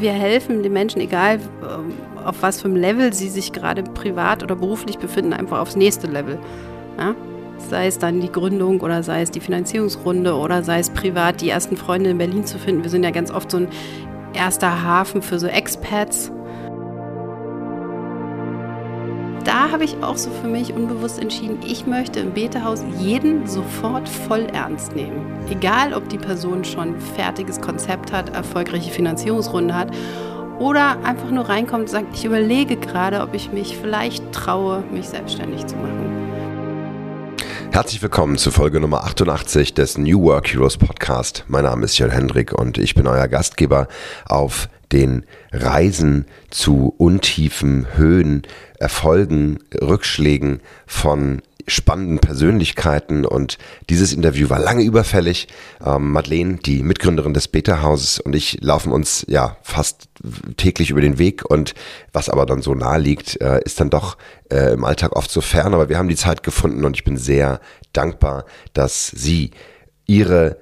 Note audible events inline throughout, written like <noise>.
Wir helfen den Menschen, egal ähm, auf was für einem Level sie sich gerade privat oder beruflich befinden, einfach aufs nächste Level. Ja? Sei es dann die Gründung oder sei es die Finanzierungsrunde oder sei es privat die ersten Freunde in Berlin zu finden. Wir sind ja ganz oft so ein erster Hafen für so Expats da habe ich auch so für mich unbewusst entschieden, ich möchte im Betehaus jeden sofort voll ernst nehmen. Egal, ob die Person schon ein fertiges Konzept hat, erfolgreiche Finanzierungsrunde hat oder einfach nur reinkommt und sagt, ich überlege gerade, ob ich mich vielleicht traue, mich selbstständig zu machen. Herzlich willkommen zu Folge Nummer 88 des New Work Heroes Podcast. Mein Name ist Jörn Hendrik und ich bin euer Gastgeber auf den Reisen zu Untiefen, Höhen, Erfolgen, Rückschlägen von spannenden Persönlichkeiten. Und dieses Interview war lange überfällig. Ähm, Madeleine, die Mitgründerin des Beta-Hauses und ich laufen uns ja fast täglich über den Weg. Und was aber dann so nahe liegt, äh, ist dann doch äh, im Alltag oft so fern, aber wir haben die Zeit gefunden und ich bin sehr dankbar, dass sie ihre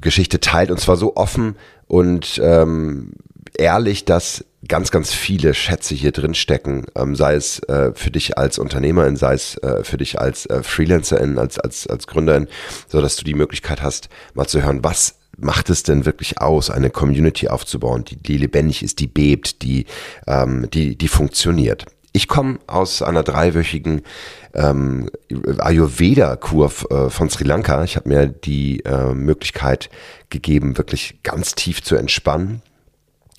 Geschichte teilt. Und zwar so offen und ähm, ehrlich, dass ganz, ganz viele Schätze hier drin stecken, ähm, sei es äh, für dich als Unternehmerin, sei es äh, für dich als äh, Freelancerin, als, als, als Gründerin, so dass du die Möglichkeit hast, mal zu hören, was macht es denn wirklich aus, eine Community aufzubauen, die, die lebendig ist, die bebt, die, ähm, die, die funktioniert. Ich komme aus einer dreiwöchigen ähm, Ayurveda-Kur äh, von Sri Lanka. Ich habe mir die äh, Möglichkeit gegeben, wirklich ganz tief zu entspannen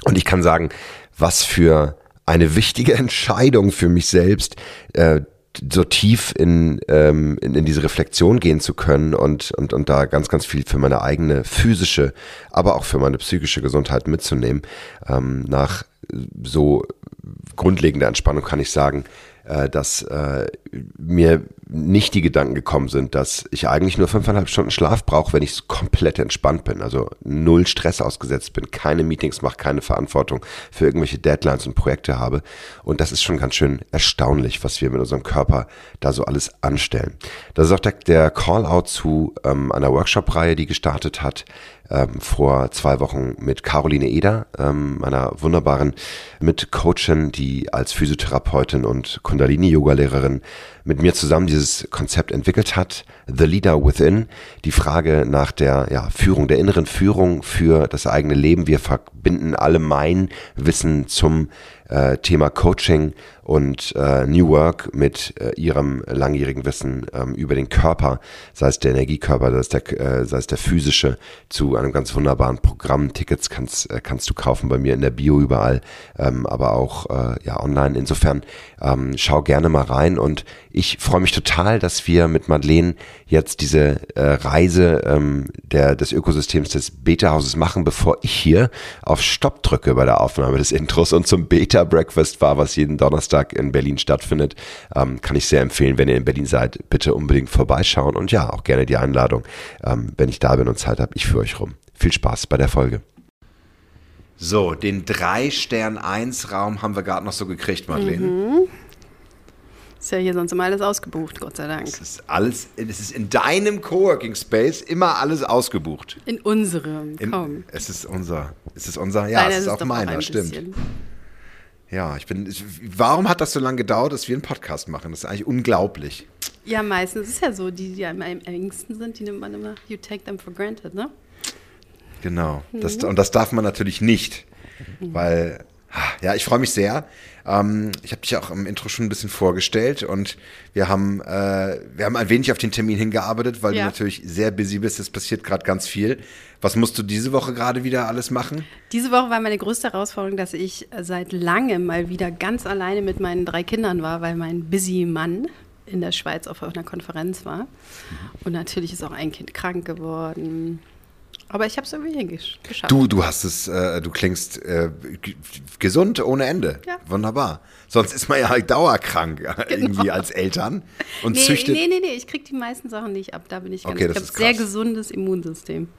und ich kann sagen, was für eine wichtige <laughs> Entscheidung für mich selbst, äh, so tief in, ähm, in, in diese Reflexion gehen zu können und, und, und da ganz, ganz viel für meine eigene physische, aber auch für meine psychische Gesundheit mitzunehmen. Ähm, nach so grundlegender Entspannung kann ich sagen, dass äh, mir nicht die Gedanken gekommen sind, dass ich eigentlich nur fünfeinhalb Stunden Schlaf brauche, wenn ich komplett entspannt bin, also null Stress ausgesetzt bin, keine Meetings mache, keine Verantwortung für irgendwelche Deadlines und Projekte habe. Und das ist schon ganz schön erstaunlich, was wir mit unserem Körper da so alles anstellen. Das ist auch der, der Call-out zu ähm, einer Workshop-Reihe, die gestartet hat ähm, vor zwei Wochen mit Caroline Eder, ähm, meiner wunderbaren Mitcoachin, die als Physiotherapeutin und Kundalini-Yoga-Lehrerin mit mir zusammen dieses Konzept entwickelt hat, The Leader Within, die Frage nach der ja, Führung, der inneren Führung für das eigene Leben. Wir verbinden alle mein Wissen zum äh, Thema Coaching und äh, New Work mit äh, ihrem langjährigen Wissen ähm, über den Körper, sei es der Energiekörper, sei es der, äh, sei es der physische, zu einem ganz wunderbaren Programm. Tickets kannst, äh, kannst du kaufen bei mir in der Bio überall, ähm, aber auch äh, ja online. Insofern ähm, schau gerne mal rein und ich freue mich total, dass wir mit Madeleine jetzt diese äh, Reise ähm, der, des Ökosystems des Beta-Hauses machen, bevor ich hier auf Stopp drücke bei der Aufnahme des Intros und zum Beta-Breakfast war, was jeden Donnerstag Donnerstag in Berlin stattfindet. Ähm, kann ich sehr empfehlen, wenn ihr in Berlin seid, bitte unbedingt vorbeischauen und ja, auch gerne die Einladung, ähm, wenn ich da bin und Zeit habe, ich führe euch rum. Viel Spaß bei der Folge. So, den 3-Stern-1-Raum haben wir gerade noch so gekriegt, Madeleine. Mhm. Ist ja hier sonst immer alles ausgebucht, Gott sei Dank. Es ist alles, es ist in deinem Coworking Space immer alles ausgebucht. In unserem, komm. es ist unser, es ist unser, ja, Nein, es ist, ist auch meiner, stimmt. Bisschen. Ja, ich bin. Warum hat das so lange gedauert, dass wir einen Podcast machen? Das ist eigentlich unglaublich. Ja, meistens ist es ja so, die, die am engsten sind, die nimmt man immer, you take them for granted, ne? Genau. Mhm. Das, und das darf man natürlich nicht, mhm. weil ja, ich freue mich sehr. Ähm, ich habe dich auch im Intro schon ein bisschen vorgestellt und wir haben, äh, wir haben ein wenig auf den Termin hingearbeitet, weil ja. du natürlich sehr busy bist. Es passiert gerade ganz viel. Was musst du diese Woche gerade wieder alles machen? Diese Woche war meine größte Herausforderung, dass ich seit langem mal wieder ganz alleine mit meinen drei Kindern war, weil mein busy Mann in der Schweiz auf einer Konferenz war. Mhm. Und natürlich ist auch ein Kind krank geworden. Aber ich habe es irgendwie geschafft. Du, du hast es, äh, du klingst äh, gesund ohne Ende. Ja. Wunderbar. Sonst ist man ja halt dauerkrank genau. irgendwie als Eltern und nee, züchtet. Nee, nee, nee, ich kriege die meisten Sachen nicht ab. Da bin ich ganz okay, ich habe sehr gesundes Immunsystem.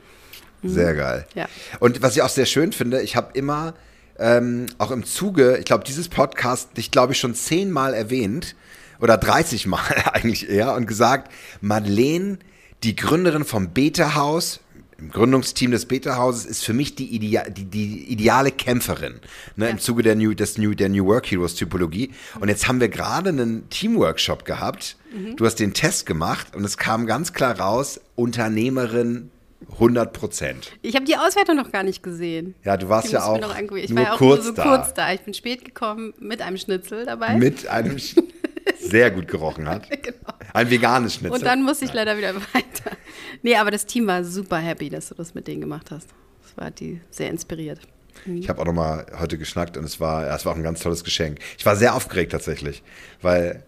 Mhm. Sehr geil. Ja. Und was ich auch sehr schön finde, ich habe immer ähm, auch im Zuge, ich glaube, dieses Podcast, dich glaube ich schon zehnmal erwähnt oder 30 Mal <laughs> eigentlich eher und gesagt, Madeleine, die Gründerin vom Beta Haus, im Gründungsteam des Beta-Hauses ist für mich die, Idea die, die ideale Kämpferin ne, ja. im Zuge der New, des New, der New Work Heroes Typologie. Und jetzt haben wir gerade einen Teamworkshop gehabt. Mhm. Du hast den Test gemacht und es kam ganz klar raus, Unternehmerin 100 Prozent. Ich habe die Auswertung noch gar nicht gesehen. Ja, du warst ja auch, ich nur war ja auch kurz nur so da. kurz da. Ich bin spät gekommen mit einem Schnitzel dabei. Mit einem <laughs> <laughs> <laughs> sehr gut gerochen hat. <laughs> genau. Ein veganes Schnitzel. Und dann musste ich leider wieder <laughs> weiter. Nee, aber das Team war super happy, dass du das mit denen gemacht hast. Das war die sehr inspiriert. Mhm. Ich habe auch noch mal heute geschnackt und es war, ja, es war auch ein ganz tolles Geschenk. Ich war sehr aufgeregt tatsächlich, weil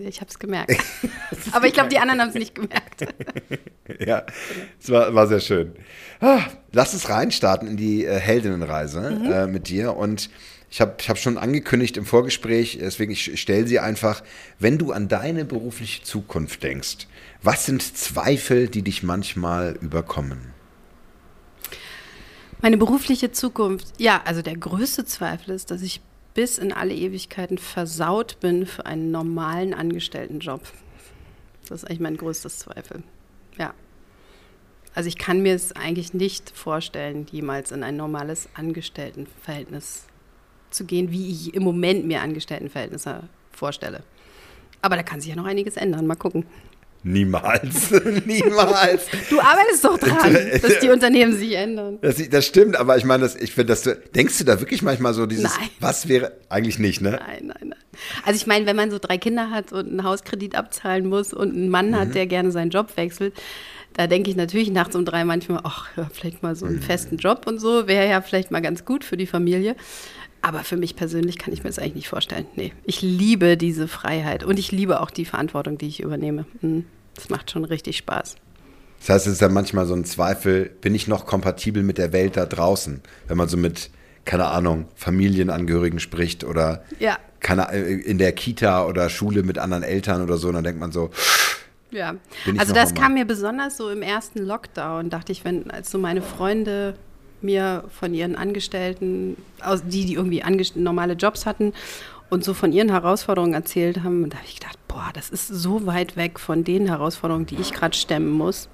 ich habe es gemerkt. Aber ich glaube, die anderen haben es nicht gemerkt. ja, es war, war sehr schön. Ah, lass uns reinstarten in die äh, Heldinnenreise mhm. äh, mit dir. Und ich habe ich hab schon angekündigt im Vorgespräch, deswegen ich stelle sie einfach, wenn du an deine berufliche Zukunft denkst, was sind Zweifel, die dich manchmal überkommen? Meine berufliche Zukunft, ja, also der größte Zweifel ist, dass ich bis in alle Ewigkeiten versaut bin für einen normalen Angestelltenjob. Das ist eigentlich mein größtes Zweifel. Ja. Also ich kann mir es eigentlich nicht vorstellen, jemals in ein normales Angestelltenverhältnis zu gehen, wie ich im Moment mir Angestelltenverhältnisse vorstelle. Aber da kann sich ja noch einiges ändern. Mal gucken. Niemals. <laughs> Niemals. Du arbeitest doch dran, <laughs> dass die Unternehmen sich ändern. Das, das stimmt, aber ich meine, das, ich finde, dass du, denkst du da wirklich manchmal so dieses, nein. was wäre, eigentlich nicht, ne? Nein, nein, nein. Also ich meine, wenn man so drei Kinder hat und einen Hauskredit abzahlen muss und einen Mann mhm. hat, der gerne seinen Job wechselt, da denke ich natürlich nachts um drei manchmal, ach, ja, vielleicht mal so einen mhm. festen Job und so, wäre ja vielleicht mal ganz gut für die Familie. Aber für mich persönlich kann ich mir das eigentlich nicht vorstellen. Nee, ich liebe diese Freiheit und ich liebe auch die Verantwortung, die ich übernehme. Mhm. Das macht schon richtig Spaß. Das heißt, es ist ja manchmal so ein Zweifel, bin ich noch kompatibel mit der Welt da draußen, wenn man so mit, keine Ahnung, Familienangehörigen spricht oder ja. keine, äh, in der Kita oder Schule mit anderen Eltern oder so, und dann denkt man so, ja, also das kam mir besonders so im ersten Lockdown, dachte ich, wenn als so meine Freunde mir von ihren Angestellten, aus die, die irgendwie normale Jobs hatten und so von ihren Herausforderungen erzählt haben, und da habe ich gedacht, boah, das ist so weit weg von den Herausforderungen, die ich gerade stemmen muss.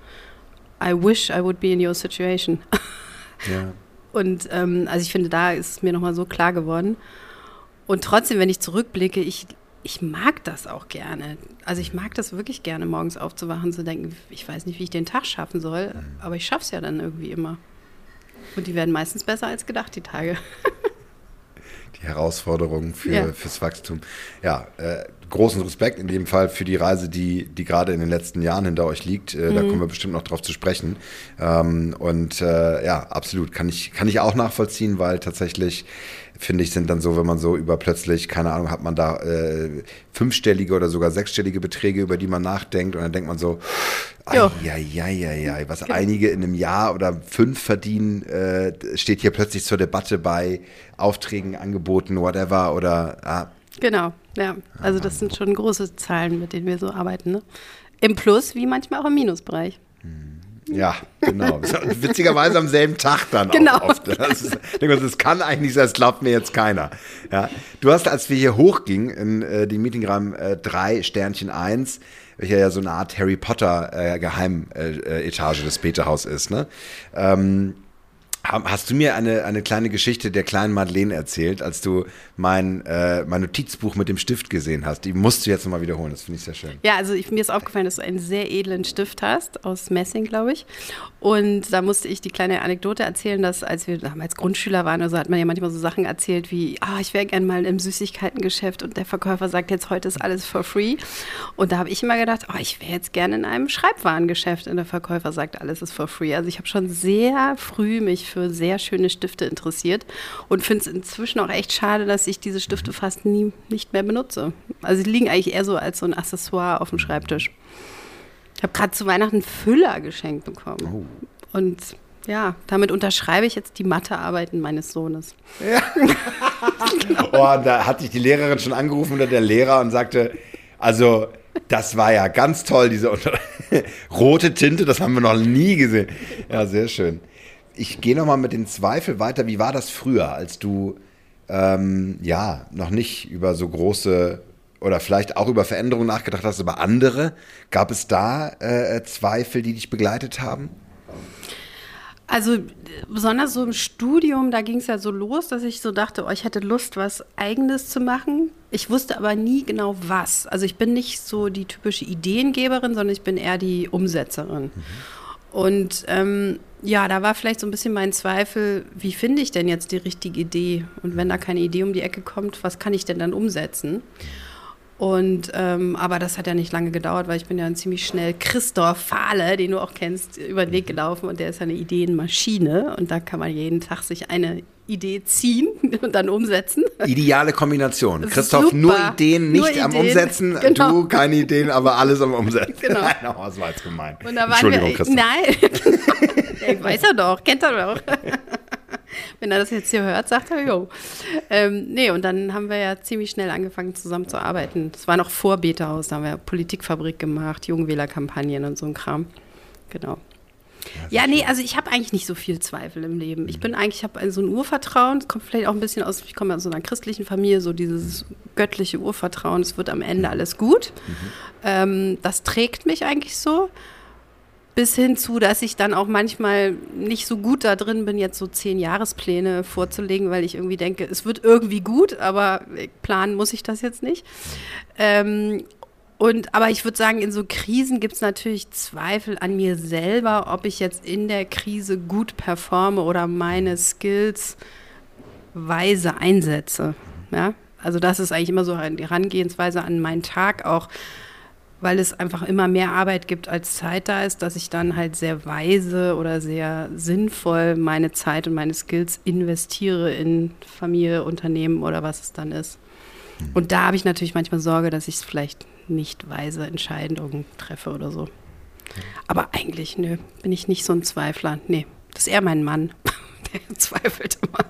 I wish I would be in your situation. <laughs> Ja. Und ähm, also ich finde, da ist es mir nochmal so klar geworden. Und trotzdem, wenn ich zurückblicke, ich, ich mag das auch gerne. Also ich mag das wirklich gerne, morgens aufzuwachen, zu denken, ich weiß nicht, wie ich den Tag schaffen soll, mhm. aber ich schaffe es ja dann irgendwie immer. Und die werden meistens besser als gedacht, die Tage. <laughs> die Herausforderungen für, ja. fürs Wachstum. Ja, äh, großen Respekt in dem Fall für die Reise, die, die gerade in den letzten Jahren hinter euch liegt. Äh, mhm. Da kommen wir bestimmt noch drauf zu sprechen. Ähm, und äh, ja, absolut, kann ich, kann ich auch nachvollziehen, weil tatsächlich finde ich, sind dann so, wenn man so über plötzlich, keine Ahnung, hat man da äh, fünfstellige oder sogar sechsstellige Beträge, über die man nachdenkt und dann denkt man so, ja, ja, ja, ja, was genau. einige in einem Jahr oder fünf verdienen, äh, steht hier plötzlich zur Debatte bei Aufträgen, Angeboten, whatever oder ah. Genau, ja. Also das sind schon große Zahlen, mit denen wir so arbeiten. Ne? Im Plus wie manchmal auch im Minusbereich. Hm. Ja, genau. <laughs> Witzigerweise am selben Tag dann genau. auch oft. Das, ist, das kann eigentlich sein, das glaubt mir jetzt keiner. Ja. Du hast, als wir hier hochgingen in äh, den Meetingraum äh, 3 Sternchen 1, welcher ja so eine Art Harry Potter äh, Geheimetage äh, des Peterhaus ist, ne? Ähm, Hast du mir eine, eine kleine Geschichte der kleinen Madeleine erzählt, als du mein, äh, mein Notizbuch mit dem Stift gesehen hast? Die musst du jetzt nochmal wiederholen, das finde ich sehr schön. Ja, also ich, mir ist aufgefallen, dass du einen sehr edlen Stift hast, aus Messing, glaube ich. Und da musste ich die kleine Anekdote erzählen, dass als wir damals Grundschüler waren, also hat man ja manchmal so Sachen erzählt wie, ah, ich wäre gerne mal im Süßigkeitengeschäft und der Verkäufer sagt jetzt, heute ist alles for free. Und da habe ich immer gedacht, oh, ich wäre jetzt gerne in einem Schreibwarengeschäft und der Verkäufer sagt, alles ist for free. Also ich habe schon sehr früh mich für sehr schöne Stifte interessiert und finde es inzwischen auch echt schade, dass ich diese Stifte fast nie nicht mehr benutze. Also sie liegen eigentlich eher so als so ein Accessoire auf dem Schreibtisch. Ich habe gerade zu Weihnachten Füller geschenkt bekommen. Oh. Und ja, damit unterschreibe ich jetzt die Mathearbeiten meines Sohnes. Ja. <laughs> oh, da hat sich die Lehrerin schon angerufen oder der Lehrer und sagte, also das war ja ganz toll, diese <laughs> rote Tinte, das haben wir noch nie gesehen. Ja, sehr schön ich gehe nochmal mit den Zweifeln weiter. Wie war das früher, als du ähm, ja noch nicht über so große oder vielleicht auch über Veränderungen nachgedacht hast, aber andere? Gab es da äh, Zweifel, die dich begleitet haben? Also besonders so im Studium, da ging es ja so los, dass ich so dachte, oh, ich hätte Lust, was Eigenes zu machen. Ich wusste aber nie genau was. Also ich bin nicht so die typische Ideengeberin, sondern ich bin eher die Umsetzerin. Mhm. Und ähm, ja, da war vielleicht so ein bisschen mein Zweifel, wie finde ich denn jetzt die richtige Idee? Und wenn da keine Idee um die Ecke kommt, was kann ich denn dann umsetzen? Und ähm, aber das hat ja nicht lange gedauert, weil ich bin ja ziemlich schnell Christoph Fahle, den du auch kennst, über den Weg gelaufen und der ist eine Ideenmaschine und da kann man jeden Tag sich eine Idee ziehen <laughs> und dann umsetzen. Ideale Kombination. Christoph, super. nur Ideen, nicht nur Ideen. am Umsetzen. <laughs> Genau. Du keine Ideen, aber alles am Umsetzen. Genau. <laughs> Nein, das war jetzt gemein. Entschuldigung, wir, Christoph. Nein, ich weiß er doch, kennt er doch. Wenn er das jetzt hier hört, sagt er, jo. Ähm, nee, und dann haben wir ja ziemlich schnell angefangen zusammen zu arbeiten. Das war noch vor Beta-Haus, da haben wir Politikfabrik gemacht, Jungwählerkampagnen und so ein Kram. Genau. Ja, nee, also ich habe eigentlich nicht so viel Zweifel im Leben. Ich bin eigentlich, ich habe so ein Urvertrauen, das kommt vielleicht auch ein bisschen aus, ich komme aus so einer christlichen Familie, so dieses göttliche Urvertrauen, es wird am Ende alles gut. Mhm. Ähm, das trägt mich eigentlich so bis hin zu, dass ich dann auch manchmal nicht so gut da drin bin, jetzt so zehn Jahrespläne vorzulegen, weil ich irgendwie denke, es wird irgendwie gut, aber planen muss ich das jetzt nicht. Ähm, und, aber ich würde sagen, in so Krisen gibt es natürlich Zweifel an mir selber, ob ich jetzt in der Krise gut performe oder meine Skills weise einsetze. Ja? Also das ist eigentlich immer so die Herangehensweise an meinen Tag auch weil es einfach immer mehr Arbeit gibt, als Zeit da ist, dass ich dann halt sehr weise oder sehr sinnvoll meine Zeit und meine Skills investiere in Familie, Unternehmen oder was es dann ist. Mhm. Und da habe ich natürlich manchmal Sorge, dass ich es vielleicht nicht weise Entscheidungen treffe oder so. Aber eigentlich, nö, bin ich nicht so ein Zweifler. Nee, das ist eher mein Mann, <laughs> der zweifelt immer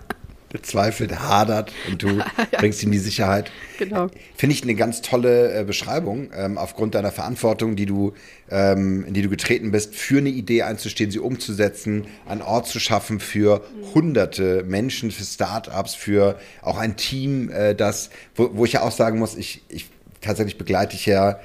bezweifelt, hadert und du <laughs> bringst ihm die Sicherheit. Genau. Finde ich eine ganz tolle äh, Beschreibung, ähm, aufgrund deiner Verantwortung, die du, ähm, in die du getreten bist, für eine Idee einzustehen, sie umzusetzen, einen Ort zu schaffen für hunderte Menschen, für Startups, für auch ein Team, äh, das, wo, wo ich ja auch sagen muss, ich, ich tatsächlich begleite ich ja,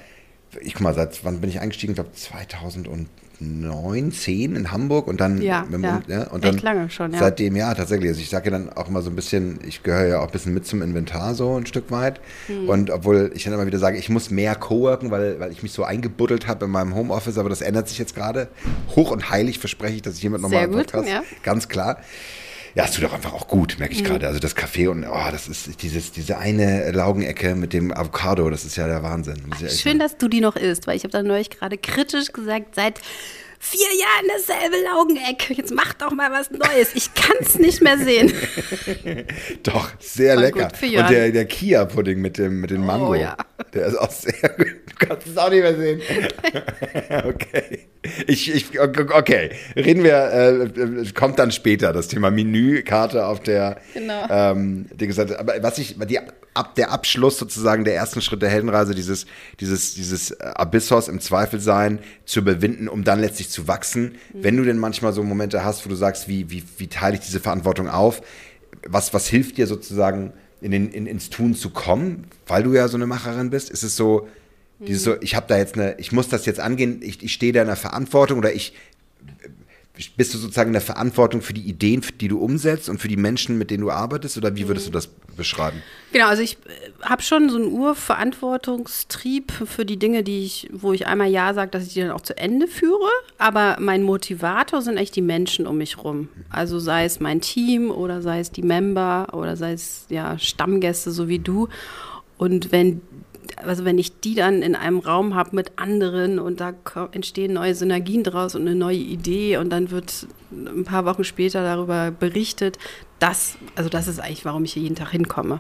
ich guck mal, seit wann bin ich eingestiegen? Ich glaube 2000 und neun, zehn in Hamburg und dann, ja, mit, ja. ja und dann lange schon, ja. seitdem ja tatsächlich. Also ich sage ja dann auch immer so ein bisschen, ich gehöre ja auch ein bisschen mit zum Inventar so ein Stück weit. Hm. Und obwohl ich dann immer wieder sage, ich muss mehr coworken, weil, weil ich mich so eingebuddelt habe in meinem Homeoffice, aber das ändert sich jetzt gerade. Hoch und heilig verspreche ich, dass ich hiermit nochmal Podcast, ja. ganz klar. Ja, es tut doch einfach auch gut, merke ich mhm. gerade. Also das Kaffee und oh, das ist dieses, diese eine Laugenecke mit dem Avocado, das ist ja der Wahnsinn. Ja Schön, dass du die noch isst, weil ich habe da neulich gerade kritisch gesagt, seit vier Jahren dasselbe Laugeneck. Jetzt mach doch mal was Neues. Ich kann es nicht mehr sehen. <laughs> doch, sehr Voll lecker. Und der, der Kia-Pudding mit dem, mit dem Mango. Oh, ja. Der ist auch <laughs> sehr gut. Du kannst es auch nicht mehr sehen. okay. <laughs> Ich, ich, okay. Reden wir, äh, kommt dann später das Thema Menükarte auf der genau. ähm, Seite. Aber was ich, die, ab, der Abschluss sozusagen der ersten Schritt der Heldenreise, dieses, dieses, dieses Abyssos im Zweifel sein, zu überwinden, um dann letztlich zu wachsen. Mhm. Wenn du denn manchmal so Momente hast, wo du sagst, wie, wie, wie teile ich diese Verantwortung auf? Was, was hilft dir sozusagen, in den, in, ins Tun zu kommen, weil du ja so eine Macherin bist? Ist es so, dieses so, ich habe da jetzt eine, ich muss das jetzt angehen, ich, ich stehe da in der Verantwortung oder ich bist du sozusagen in der Verantwortung für die Ideen, die du umsetzt und für die Menschen, mit denen du arbeitest? Oder wie würdest du das beschreiben? Genau, also ich äh, habe schon so einen Urverantwortungstrieb für die Dinge, die ich, wo ich einmal Ja sage, dass ich die dann auch zu Ende führe. Aber mein Motivator sind echt die Menschen um mich rum. Also sei es mein Team oder sei es die Member oder sei es ja Stammgäste, so wie du. Und wenn also wenn ich die dann in einem Raum habe mit anderen und da entstehen neue Synergien draus und eine neue Idee und dann wird ein paar Wochen später darüber berichtet, das, also das ist eigentlich, warum ich hier jeden Tag hinkomme.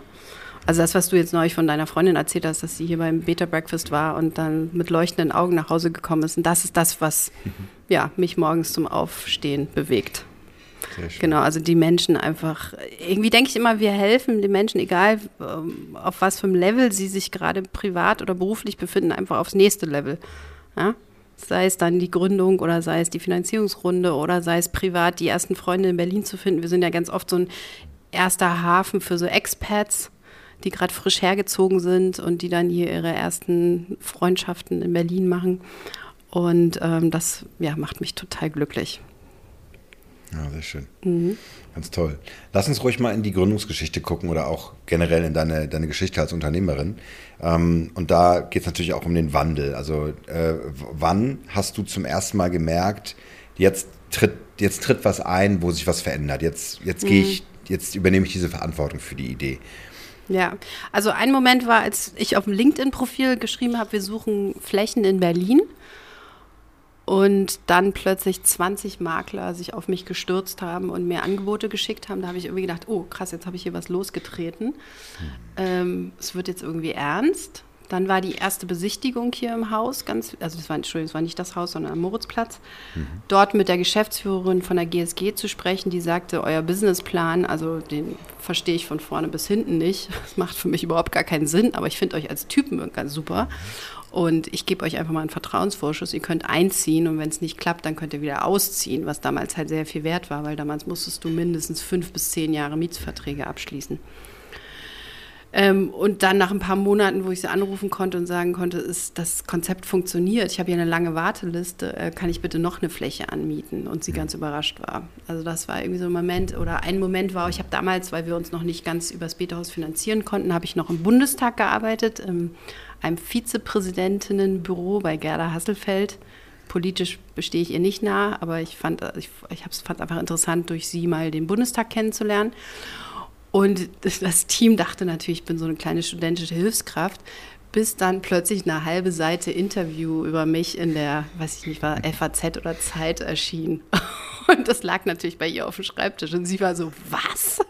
Also das, was du jetzt neulich von deiner Freundin erzählt hast, dass sie hier beim Beta Breakfast war und dann mit leuchtenden Augen nach Hause gekommen ist. Und das ist das, was ja, mich morgens zum Aufstehen bewegt. Genau, also die Menschen einfach, irgendwie denke ich immer, wir helfen den Menschen, egal ähm, auf was für einem Level sie sich gerade privat oder beruflich befinden, einfach aufs nächste Level. Ja? Sei es dann die Gründung oder sei es die Finanzierungsrunde oder sei es privat die ersten Freunde in Berlin zu finden. Wir sind ja ganz oft so ein erster Hafen für so Expats, die gerade frisch hergezogen sind und die dann hier ihre ersten Freundschaften in Berlin machen. Und ähm, das ja, macht mich total glücklich. Ja, sehr schön. Mhm. Ganz toll. Lass uns ruhig mal in die Gründungsgeschichte gucken oder auch generell in deine, deine Geschichte als Unternehmerin. Ähm, und da geht es natürlich auch um den Wandel. Also äh, wann hast du zum ersten Mal gemerkt, jetzt tritt, jetzt tritt was ein, wo sich was verändert. Jetzt, jetzt mhm. gehe ich, jetzt übernehme ich diese Verantwortung für die Idee. Ja, also ein Moment war, als ich auf dem LinkedIn-Profil geschrieben habe, wir suchen Flächen in Berlin und dann plötzlich 20 Makler sich auf mich gestürzt haben und mir Angebote geschickt haben. Da habe ich irgendwie gedacht, oh krass, jetzt habe ich hier was losgetreten. Mhm. Ähm, es wird jetzt irgendwie ernst. Dann war die erste Besichtigung hier im Haus, ganz, also das war, Entschuldigung, das war nicht das Haus, sondern am Moritzplatz. Mhm. Dort mit der Geschäftsführerin von der GSG zu sprechen, die sagte, euer Businessplan, also den verstehe ich von vorne bis hinten nicht. <laughs> Das macht für mich überhaupt gar keinen Sinn, aber ich finde euch als Typen ganz super. Und ich gebe euch einfach mal einen Vertrauensvorschuss. Ihr könnt einziehen und wenn es nicht klappt, dann könnt ihr wieder ausziehen, was damals halt sehr viel wert war, weil damals musstest du mindestens fünf bis zehn Jahre Mietsverträge abschließen. Ähm, und dann nach ein paar Monaten, wo ich sie anrufen konnte und sagen konnte, ist, das Konzept funktioniert, ich habe hier eine lange Warteliste, äh, kann ich bitte noch eine Fläche anmieten? Und sie ganz überrascht war. Also das war irgendwie so ein Moment, oder ein Moment war, ich habe damals, weil wir uns noch nicht ganz übers Beta-Haus finanzieren konnten, habe ich noch im Bundestag gearbeitet, in einem Vizepräsidentinnenbüro bei Gerda Hasselfeld politisch bestehe ich ihr nicht nah, aber ich fand ich, ich einfach interessant, durch sie mal den Bundestag kennenzulernen. Und das Team dachte natürlich, ich bin so eine kleine studentische Hilfskraft, bis dann plötzlich eine halbe Seite Interview über mich in der, weiß ich nicht, war FAZ oder Zeit erschien. <laughs> Und das lag natürlich bei ihr auf dem Schreibtisch. Und sie war so, was? <laughs>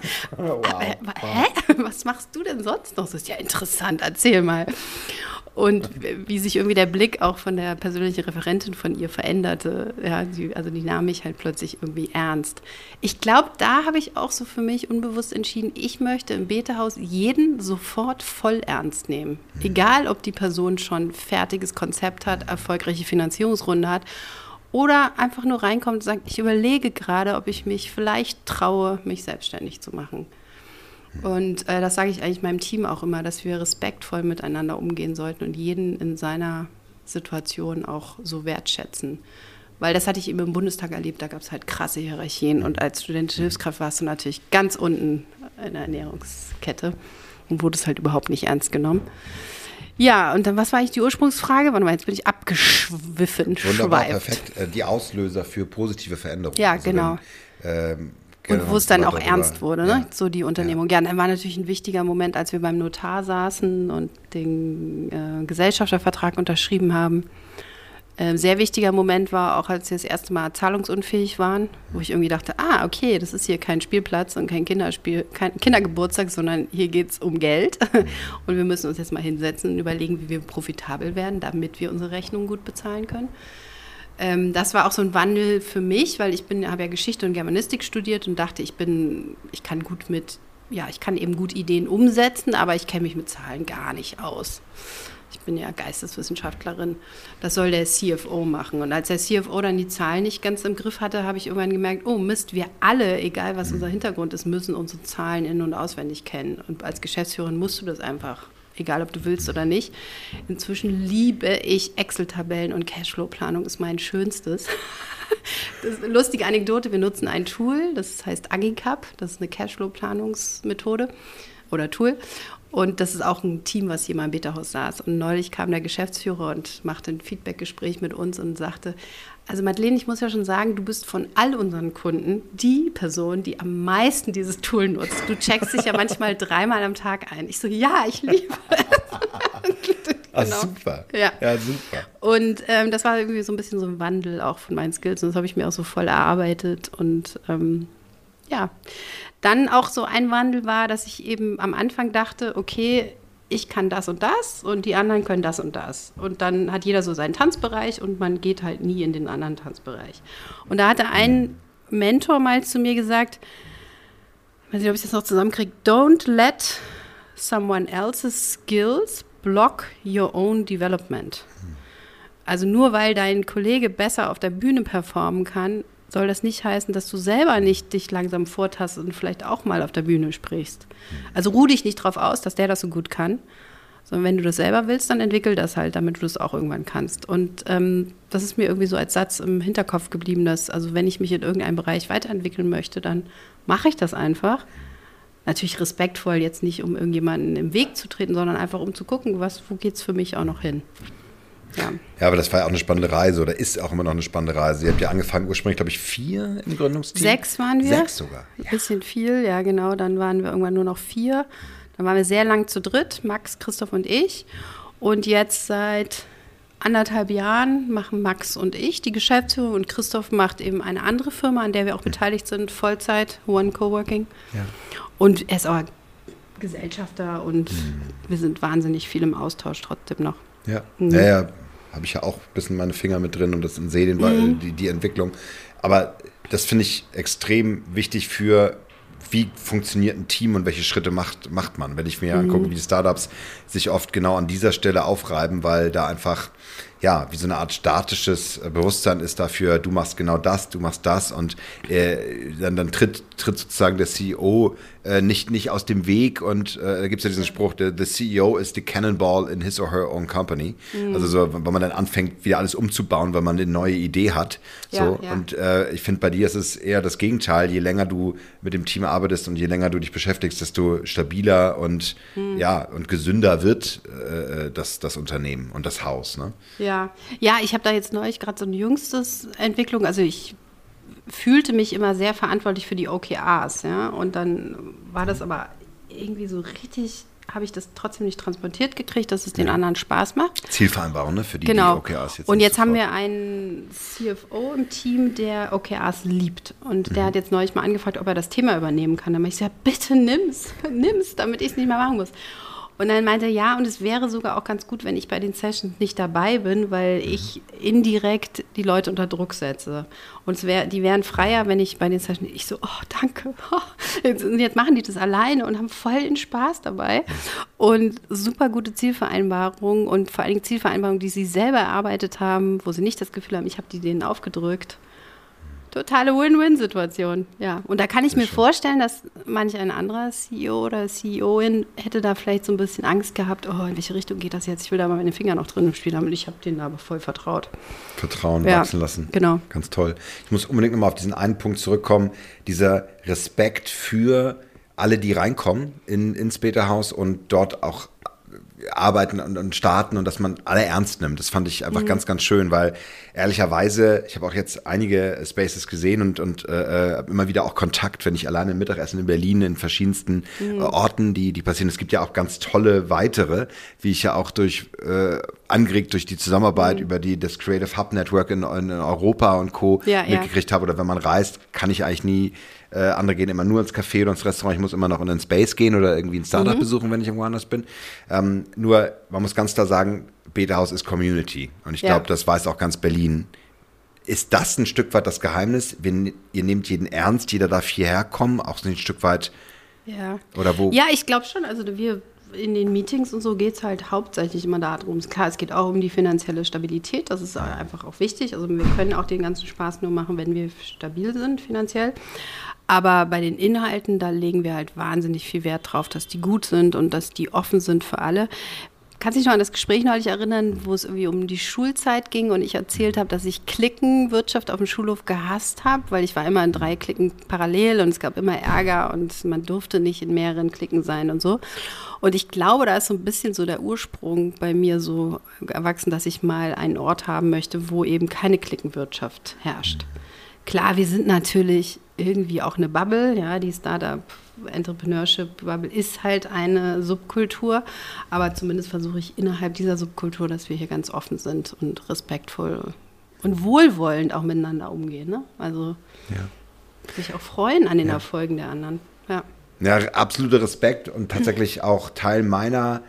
<laughs> wow, Hä? Was machst du denn sonst noch? Das ist ja interessant, erzähl mal und wie sich irgendwie der Blick auch von der persönlichen Referentin von ihr veränderte. Ja, die, also die nahm mich halt plötzlich irgendwie ernst. Ich glaube, da habe ich auch so für mich unbewusst entschieden, ich möchte im Betehaus jeden sofort voll ernst nehmen. Mhm. Egal, ob die Person schon fertiges Konzept hat, erfolgreiche Finanzierungsrunde hat oder einfach nur reinkommt und sagt, ich überlege gerade, ob ich mich vielleicht traue, mich selbstständig zu machen. Und äh, das sage ich eigentlich meinem Team auch immer, dass wir respektvoll miteinander umgehen sollten und jeden in seiner Situation auch so wertschätzen. Weil das hatte ich eben im Bundestag erlebt, da gab es halt krasse Hierarchien und als studentische Hilfskraft warst du natürlich ganz unten in der Ernährungskette und wurdest halt überhaupt nicht ernst genommen. Ja, und dann, was war eigentlich die Ursprungsfrage? Warte mal, jetzt bin ich abgeschwiffen, Wunderbar, schweift. perfekt. Äh, die Auslöser für positive Veränderungen. Ja, also genau. Wenn, ähm, Genau, und wo es dann auch ernst wurde, ne? Ja. so die Unternehmung. Ja. ja, dann war natürlich ein wichtiger Moment, als wir beim Notar saßen und den äh, Gesellschaftervertrag unterschrieben haben. Äh, sehr wichtiger Moment war auch, als wir das erste Mal zahlungsunfähig waren, wo ich irgendwie dachte, ah, okay, das ist hier kein Spielplatz und kein Kinderspiel, kein Kindergeburtstag, sondern hier geht es um Geld. <laughs> und wir müssen uns jetzt mal hinsetzen und überlegen, wie wir profitabel werden, damit wir unsere Rechnungen gut bezahlen können. Ähm, das war auch so ein Wandel für mich, weil ich bin, habe ja Geschichte und Germanistik studiert und dachte, ich bin, ich kann gut mit, ja, ich kann eben gut Ideen umsetzen, aber ich kenne mich mit Zahlen gar nicht aus. Ich bin ja Geisteswissenschaftlerin. Das soll der CFO machen. Und als der CFO dann die Zahlen nicht ganz im Griff hatte, habe ich irgendwann gemerkt, oh Mist, wir alle, egal was unser Hintergrund ist, müssen unsere Zahlen in- und auswendig kennen. Und als Geschäftsführerin musst du das einfach egal ob du willst oder nicht. Inzwischen liebe ich Excel-Tabellen und Cashflow-Planung ist mein schönstes. <laughs> Das ist eine lustige Anekdote. Wir nutzen ein Tool, das heißt Agicap. Das ist eine Cashflow-Planungsmethode oder Tool. Und das ist auch ein Team, was hier mal im Beta-Haus saß. Und neulich kam der Geschäftsführer und machte ein Feedback-Gespräch mit uns und sagte, also Madeleine, ich muss ja schon sagen, du bist von all unseren Kunden die Person, die am meisten dieses Tool nutzt. Du checkst dich ja <laughs> manchmal dreimal am Tag ein. Ich so, ja, ich liebe es. Ach, <laughs> genau. super. Ja. ja, super. Und ähm, das war irgendwie so ein bisschen so ein Wandel auch von meinen Skills. Und das habe ich mir auch so voll erarbeitet. Und ähm, ja, dann auch so ein Wandel war, dass ich eben am Anfang dachte, okay, ich kann das und das und die anderen können das und das. Und dann hat jeder so seinen Tanzbereich und man geht halt nie in den anderen Tanzbereich. Und da hatte ein Mentor mal zu mir gesagt, ich weiß nicht, ob ich das noch zusammenkriege, don't let someone else's skills block your own development. Also nur weil dein Kollege besser auf der Bühne performen kann, soll das nicht heißen, dass du selber nicht dich langsam vortastest und vielleicht auch mal auf der Bühne sprichst. Also ruh dich nicht drauf aus, dass der das so gut kann, Sondern wenn du das selber willst, dann entwickel das halt, damit du das auch irgendwann kannst. Und ähm, das ist mir irgendwie so als Satz im Hinterkopf geblieben, dass, also wenn ich mich in irgendeinem Bereich weiterentwickeln möchte, dann mache ich das einfach. Natürlich respektvoll, jetzt nicht um irgendjemanden im Weg zu treten, sondern einfach um zu gucken, was, wo geht es für mich auch noch hin. Ja. ja, aber das war ja auch eine spannende Reise oder ist auch immer noch eine spannende Reise. Ihr habt ja angefangen, ursprünglich, glaube ich, vier im Gründungsteam. Sechs waren wir. Sechs sogar. Ja. Ein bisschen viel, ja, genau. Dann waren wir irgendwann nur noch vier. Dann waren wir sehr lang zu dritt, Max, Christoph und ich. Und jetzt seit anderthalb Jahren machen Max und ich die Geschäftsführung und Christoph macht eben eine andere Firma, an der wir auch beteiligt sind, Vollzeit, One Coworking. Ja. Und er ist auch Gesellschafter und mhm. wir sind wahnsinnig viel im Austausch trotzdem noch. Ja, mhm. ja, ja habe ich ja auch ein bisschen meine Finger mit drin und das sehe den, mhm. die, die Entwicklung. Aber das finde ich extrem wichtig für wie funktioniert ein Team und welche Schritte macht, macht man. Wenn ich mir mhm. angucke, wie die Startups sich oft genau an dieser Stelle aufreiben, weil da einfach ja, wie so eine Art statisches Bewusstsein ist dafür, du machst genau das, du machst das und äh, dann, dann tritt, tritt sozusagen der CEO äh, nicht, nicht aus dem Weg und äh, da gibt es ja diesen Spruch, the, the CEO is the cannonball in his or her own company. Mhm. Also so, wenn man dann anfängt, wieder alles umzubauen, weil man eine neue Idee hat. So. Ja, ja. Und äh, ich finde, bei dir ist es eher das Gegenteil. Je länger du mit dem Team arbeitest und je länger du dich beschäftigst, desto stabiler und, mhm. ja, und gesünder wird äh, das, das Unternehmen und das Haus. Ne? Ja. Ja, ja ich habe da jetzt neulich gerade so eine jüngstes Entwicklung. Also ich fühlte mich immer sehr verantwortlich für die OKRs, ja. Und dann war das aber irgendwie so richtig habe ich das trotzdem nicht transportiert gekriegt, dass es den anderen Spaß macht. Zielvereinbarung, ne? Für die, genau. die OKRs jetzt. Und jetzt haben wir einen CFO im Team, der OKRs liebt. Und mhm. der hat jetzt neulich mal angefragt, ob er das Thema übernehmen kann. Dann habe ich gesagt, bitte nimm's, nimm's, damit ich es nicht mehr machen muss. Und dann meinte er, ja, und es wäre sogar auch ganz gut, wenn ich bei den Sessions nicht dabei bin, weil mhm. ich indirekt die Leute unter Druck setze. Und wär, die wären freier, wenn ich bei den Sessions, ich so, oh, danke. <laughs> Jetzt, jetzt machen die das alleine und haben voll den Spaß dabei. Und super gute Zielvereinbarungen und vor allen Dingen Zielvereinbarungen, die sie selber erarbeitet haben, wo sie nicht das Gefühl haben, ich habe die denen aufgedrückt totale Win-Win-Situation. Ja, und da kann ich Sehr mir schön. vorstellen, dass manch ein anderer CEO oder CEOin hätte da vielleicht so ein bisschen Angst gehabt, oh, in welche Richtung geht das jetzt? Ich will da mal meine Finger noch drin im Spiel haben und ich habe denen aber voll vertraut. Vertrauen ja, wachsen lassen. Genau. Ganz toll. Ich muss unbedingt nochmal auf diesen einen Punkt zurückkommen, dieser Respekt für alle, die reinkommen in, ins Beta-Haus und dort auch arbeiten und, und, starten und dass man alle ernst nimmt. Das fand ich einfach mhm. ganz, ganz schön, weil ehrlicherweise, ich habe auch jetzt einige Spaces gesehen und, und äh, äh immer wieder auch Kontakt, wenn ich alleine im Mittagessen in Berlin in verschiedensten mhm. äh, Orten, die, die passieren. Es gibt ja auch ganz tolle weitere, wie ich ja auch durch äh, angeregt durch die Zusammenarbeit mhm. über die das Creative Hub Network in, in Europa und Co. Ja, mitgekriegt ja. habe. Oder wenn man reist, kann ich eigentlich nie äh, andere gehen immer nur ins Café oder ins Restaurant. Ich muss immer noch in den Space gehen oder irgendwie ein Startup mhm. besuchen, wenn ich irgendwo anders bin. Ähm, nur, man muss ganz klar sagen, Beta-Haus ist Community. Und ich ja. glaube, das weiß auch ganz Berlin. Ist das ein Stück weit das Geheimnis? Wenn ihr nehmt jeden ernst, jeder darf hierher kommen, auch so ein Stück weit. Ja. Oder wo? Ja, ich glaube schon. Also wir in den Meetings und so geht es halt hauptsächlich immer darum. Klar, es geht auch um die finanzielle Stabilität, das ist einfach auch wichtig. Also wir können auch den ganzen Spaß nur machen, wenn wir stabil sind finanziell. Aber bei den Inhalten, da legen wir halt wahnsinnig viel Wert drauf, dass die gut sind und dass die offen sind für alle. Kannst du dich noch an das Gespräch neulich erinnern, wo es irgendwie um die Schulzeit ging und ich erzählt habe, dass ich Klickenwirtschaft auf dem Schulhof gehasst habe, weil ich war immer in drei Klicken parallel und es gab immer Ärger und man durfte nicht in mehreren Klicken sein und so. Und ich glaube, da ist so ein bisschen so der Ursprung bei mir so erwachsen, dass ich mal einen Ort haben möchte, wo eben keine Klickenwirtschaft herrscht. Klar, wir sind natürlich irgendwie auch eine Bubble, ja, die Startup Entrepreneurship Bubble ist halt eine Subkultur, aber zumindest versuche ich innerhalb dieser Subkultur, dass wir hier ganz offen sind und respektvoll und wohlwollend auch miteinander umgehen. Ne? Also ja. sich auch freuen an den ja. Erfolgen der anderen. Ja. ja, absoluter Respekt und tatsächlich auch Teil meiner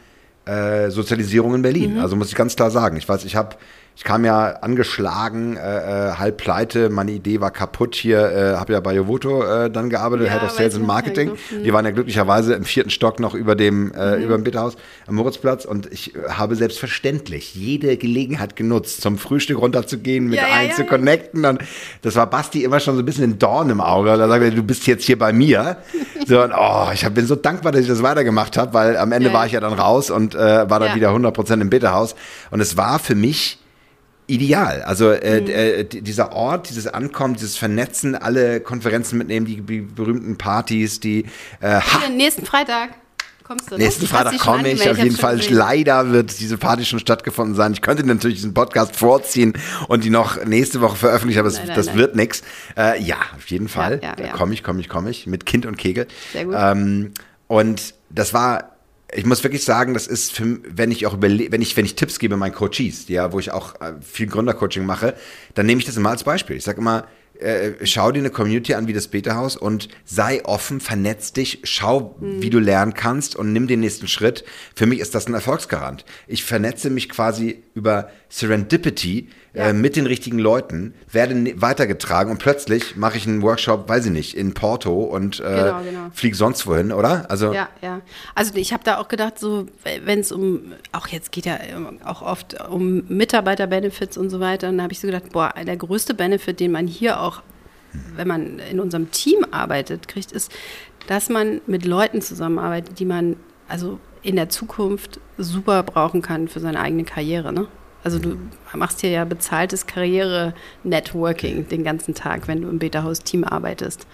äh, Sozialisierung in Berlin. Mhm. Also muss ich ganz klar sagen. Ich weiß, ich habe ich kam ja angeschlagen, äh, äh, halb pleite, meine Idee war kaputt hier, äh, habe ja bei Jovoto äh, dann gearbeitet, ja, Head of Sales and Marketing. Ja, die waren ja glücklicherweise im vierten Stock noch über dem, äh, mhm. über dem Bitterhaus am Moritzplatz und ich äh, habe selbstverständlich jede Gelegenheit genutzt, zum Frühstück runterzugehen, mit ja, allen zu connecten und das war Basti immer schon so ein bisschen ein Dorn im Auge. Da sagt er, du bist jetzt hier bei mir. <laughs> So, und, oh, ich bin so dankbar, dass ich das weitergemacht habe, weil am Ende war ich ja dann raus und war dann wieder 100% im Bitterhaus und es war für mich ideal. Also äh, mhm. äh, dieser Ort, dieses Ankommen, dieses Vernetzen, alle Konferenzen mitnehmen, die, die berühmten Partys, die äh, ha nächsten Freitag. Kommst du, Nächsten Freitag komme ich. Auf jeden Fall. Gesehen. Leider wird diese Party schon stattgefunden sein. Ich könnte natürlich diesen Podcast vorziehen und die noch nächste Woche veröffentlichen, aber nein, das nein, wird nichts. Äh, ja, auf jeden Fall. Ja, ja, ja. Komme ich, komme ich, komme ich. Mit Kind und Kegel. Sehr gut. Ähm, und das war ich muss wirklich sagen, das ist, für, wenn ich auch überle wenn ich, wenn ich Tipps gebe meinen Coaches, ja, wo ich auch äh, viel Gründercoaching mache, dann nehme ich das immer als Beispiel. Ich sage immer, äh, schau dir eine Community an wie das Beta-Haus und sei offen, vernetz dich, schau, mhm. wie du lernen kannst und nimm den nächsten Schritt. Für mich ist das ein Erfolgsgarant. Ich vernetze mich quasi über Serendipity ja. äh, mit den richtigen Leuten, werde weitergetragen und plötzlich mache ich einen Workshop, weiß ich nicht, in Porto und äh, genau, genau. fliege sonst wohin, oder? Also ja, ja. Also ich habe da auch gedacht, so wenn es um, auch jetzt geht ja auch oft um Mitarbeiterbenefits und so weiter, und da habe ich so gedacht, boah, der größte Benefit, den man hier auch, wenn man in unserem Team arbeitet, kriegt, ist, dass man mit Leuten zusammenarbeitet, die man also in der Zukunft super brauchen kann für seine eigene Karriere. Ne? Also du machst hier ja bezahltes Karriere-Networking den ganzen Tag, wenn du im Beta-Haus-Team arbeitest.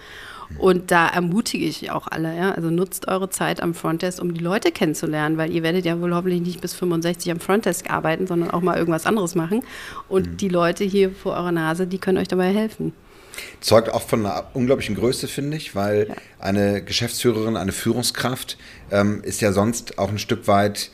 Und da ermutige ich auch alle, ja. Also nutzt eure Zeit am Frontdesk, um die Leute kennenzulernen, weil ihr werdet ja wohl hoffentlich nicht bis 65 am Frontdesk arbeiten, sondern auch mal irgendwas anderes machen. Und mhm. die Leute hier vor eurer Nase, die können euch dabei helfen. Zeugt auch von einer unglaublichen Größe, finde ich, weil ja. eine Geschäftsführerin, eine Führungskraft ähm, ist ja sonst auch ein Stück weit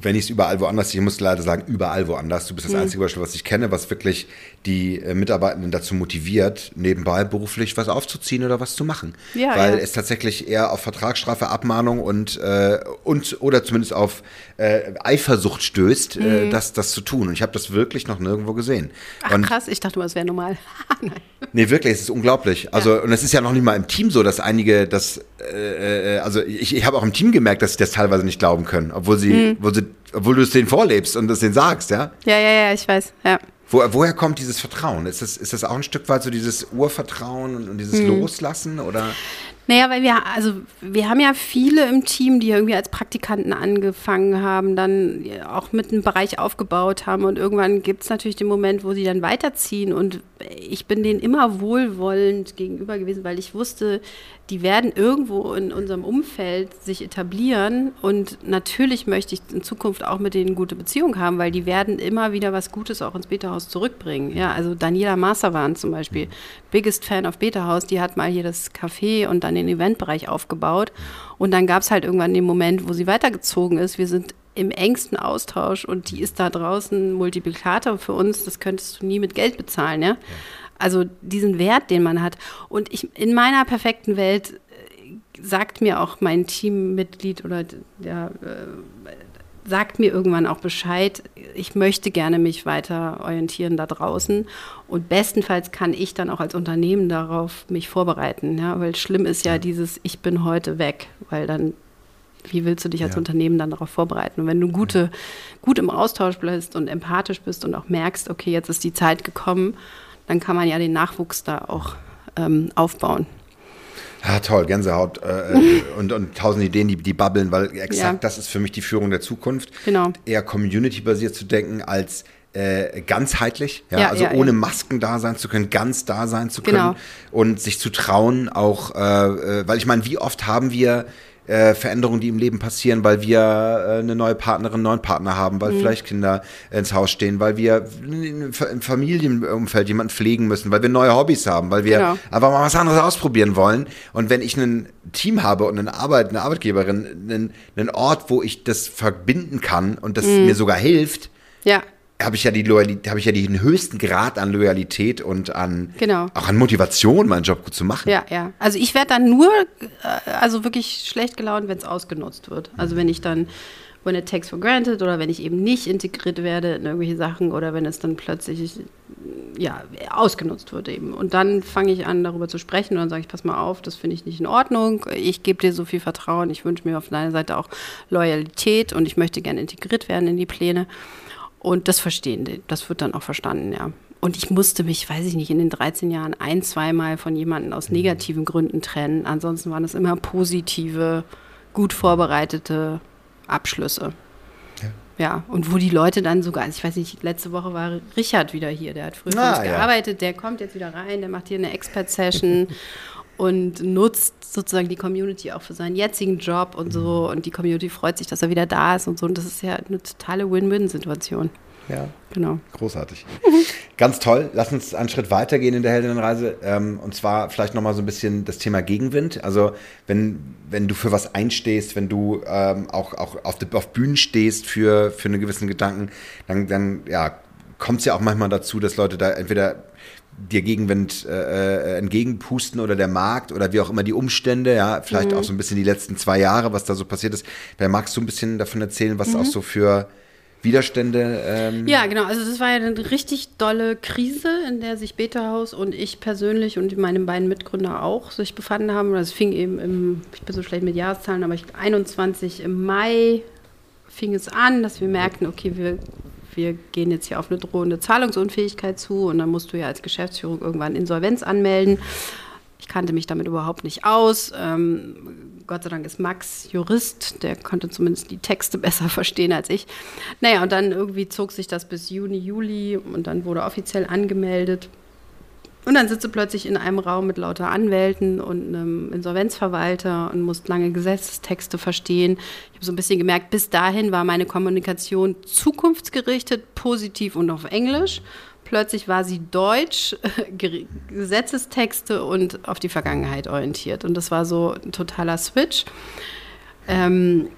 wenn ich es überall woanders, ich muss leider sagen, überall woanders. Du bist das mhm. einzige Beispiel, was ich kenne, was wirklich die äh, Mitarbeitenden dazu motiviert, nebenbei beruflich was aufzuziehen oder was zu machen. Ja, Weil ja. es tatsächlich eher auf Vertragsstrafe, Abmahnung und, äh, und oder zumindest auf äh, Eifersucht stößt, äh, mhm. äh, das, das zu tun. Und ich habe das wirklich noch nirgendwo gesehen. Ach und, krass, ich dachte mal, es wäre normal. <laughs> nee, wirklich, es ist unglaublich. Also, ja. und es ist ja noch nicht mal im Team so, dass einige das, äh, also ich, ich habe auch im Team gemerkt, dass sie das teilweise nicht glauben können, obwohl sie, mhm. obwohl, sie obwohl du es denen vorlebst und es denen sagst, ja? Ja, ja, ja, ich weiß, ja. Wo, woher kommt dieses Vertrauen? Ist das, ist das auch ein Stück weit so dieses Urvertrauen und, und dieses hm. Loslassen oder? Naja, weil wir, also wir haben ja viele im Team, die irgendwie als Praktikanten angefangen haben, dann auch mit einem Bereich aufgebaut haben. Und irgendwann gibt es natürlich den Moment, wo sie dann weiterziehen. Und ich bin denen immer wohlwollend gegenüber gewesen, weil ich wusste, die werden irgendwo in unserem Umfeld sich etablieren. Und natürlich möchte ich in Zukunft auch mit denen gute Beziehungen haben, weil die werden immer wieder was Gutes auch ins Beta-Haus zurückbringen. Ja, also Daniela Masterwan zum Beispiel, biggest Fan of Beta-Haus, die hat mal hier das Café und dann den Eventbereich aufgebaut und dann gab es halt irgendwann den Moment, wo sie weitergezogen ist. Wir sind im engsten Austausch und die ist da draußen Multiplikator für uns, das könntest du nie mit Geld bezahlen, ja. Also diesen Wert, den man hat. Und ich in meiner perfekten Welt äh, sagt mir auch mein Teammitglied oder der äh, sagt mir irgendwann auch Bescheid, ich möchte gerne mich weiter orientieren da draußen und bestenfalls kann ich dann auch als Unternehmen darauf mich vorbereiten, ja, weil schlimm ist ja dieses ich bin heute weg, weil dann wie willst du dich als ja. Unternehmen dann darauf vorbereiten? Und wenn du gute, gut im Austausch bist und empathisch bist und auch merkst, okay, jetzt ist die Zeit gekommen, dann kann man ja den Nachwuchs da auch ähm, aufbauen. Ja, toll, Gänsehaut äh, äh, und, und tausend Ideen, die, die babbeln, weil exakt ja. das ist für mich die Führung der Zukunft. Genau. Eher community-basiert zu denken als äh, ganzheitlich, ja, ja also ja, ohne Masken da sein zu können, ganz da sein zu können genau. und sich zu trauen, auch, äh, äh weil ich meine, wie oft haben wir äh, Veränderungen, die im Leben passieren, weil wir äh, eine neue Partnerin, einen neuen Partner haben, weil mhm. vielleicht Kinder ins Haus stehen, weil wir im Familienumfeld jemanden pflegen müssen, weil wir neue Hobbys haben, weil wir genau. einfach mal was anderes ausprobieren wollen. Und wenn ich ein Team habe und eine Arbeit, eine Arbeitgeberin, einen, einen Ort, wo ich das verbinden kann und das mhm. mir sogar hilft, ja habe ich ja die Loyalität, habe ich ja den höchsten Grad an Loyalität und an genau. auch an Motivation, meinen Job gut zu machen. Ja, ja. Also ich werde dann nur, äh, also wirklich schlecht gelaunt, wenn es ausgenutzt wird. Also wenn ich dann when it takes for granted oder wenn ich eben nicht integriert werde in irgendwelche Sachen oder wenn es dann plötzlich ja, ausgenutzt wird eben. Und dann fange ich an, darüber zu sprechen und dann sage ich, pass mal auf, das finde ich nicht in Ordnung. Ich gebe dir so viel Vertrauen. Ich wünsche mir auf deiner Seite auch Loyalität und ich möchte gerne integriert werden in die Pläne. Und das verstehen die. Das wird dann auch verstanden, ja. Und ich musste mich, weiß ich nicht, in den 13 Jahren ein, zweimal von jemandem aus negativen Gründen trennen. Ansonsten waren es immer positive, gut vorbereitete Abschlüsse. Ja. ja. und wo die Leute dann sogar, also ich weiß nicht, letzte Woche war Richard wieder hier, der hat früher ah, ja. gearbeitet, der kommt jetzt wieder rein, der macht hier eine Expert-Session <laughs> und nutzt sozusagen die Community auch für seinen jetzigen Job und so. Und die Community freut sich, dass er wieder da ist und so. Und das ist ja eine totale Win-Win-Situation. Ja. Genau. Großartig. <laughs> Ganz toll. Lass uns einen Schritt weitergehen in der Heldinnenreise. Ähm, und zwar vielleicht nochmal so ein bisschen das Thema Gegenwind. Also, wenn, wenn du für was einstehst, wenn du ähm, auch, auch auf, die, auf Bühnen stehst für, für einen gewissen Gedanken, dann, dann ja, kommt es ja auch manchmal dazu, dass Leute da entweder dir Gegenwind äh, äh, entgegenpusten oder der Markt oder wie auch immer die Umstände, ja, vielleicht mhm. auch so ein bisschen die letzten zwei Jahre, was da so passiert ist. Wer magst du ein bisschen davon erzählen, was mhm. auch so für Widerstände. Ähm ja, genau. Also das war ja eine richtig dolle Krise, in der sich Beta Haus und ich persönlich und meine beiden Mitgründer auch sich befanden haben. Das fing eben im, ich bin so schlecht mit Jahreszahlen, aber ich 21 im Mai fing es an, dass wir merkten, okay, wir, wir gehen jetzt hier auf eine drohende Zahlungsunfähigkeit zu und dann musst du ja als Geschäftsführung irgendwann Insolvenz anmelden. Ich kannte mich damit überhaupt nicht aus. Ähm, Gott sei Dank ist Max Jurist, der konnte zumindest die Texte <laughs> besser verstehen als ich. Naja, und dann irgendwie zog sich das bis Juni, Juli und dann wurde offiziell angemeldet. Und dann sitze plötzlich in einem Raum mit lauter Anwälten und einem Insolvenzverwalter und musste lange Gesetzestexte verstehen. Ich habe so ein bisschen gemerkt, bis dahin war meine Kommunikation zukunftsgerichtet, positiv und auf Englisch. Plötzlich war sie deutsch, <laughs> Gesetzestexte und auf die Vergangenheit orientiert. Und das war so ein totaler Switch. Ähm,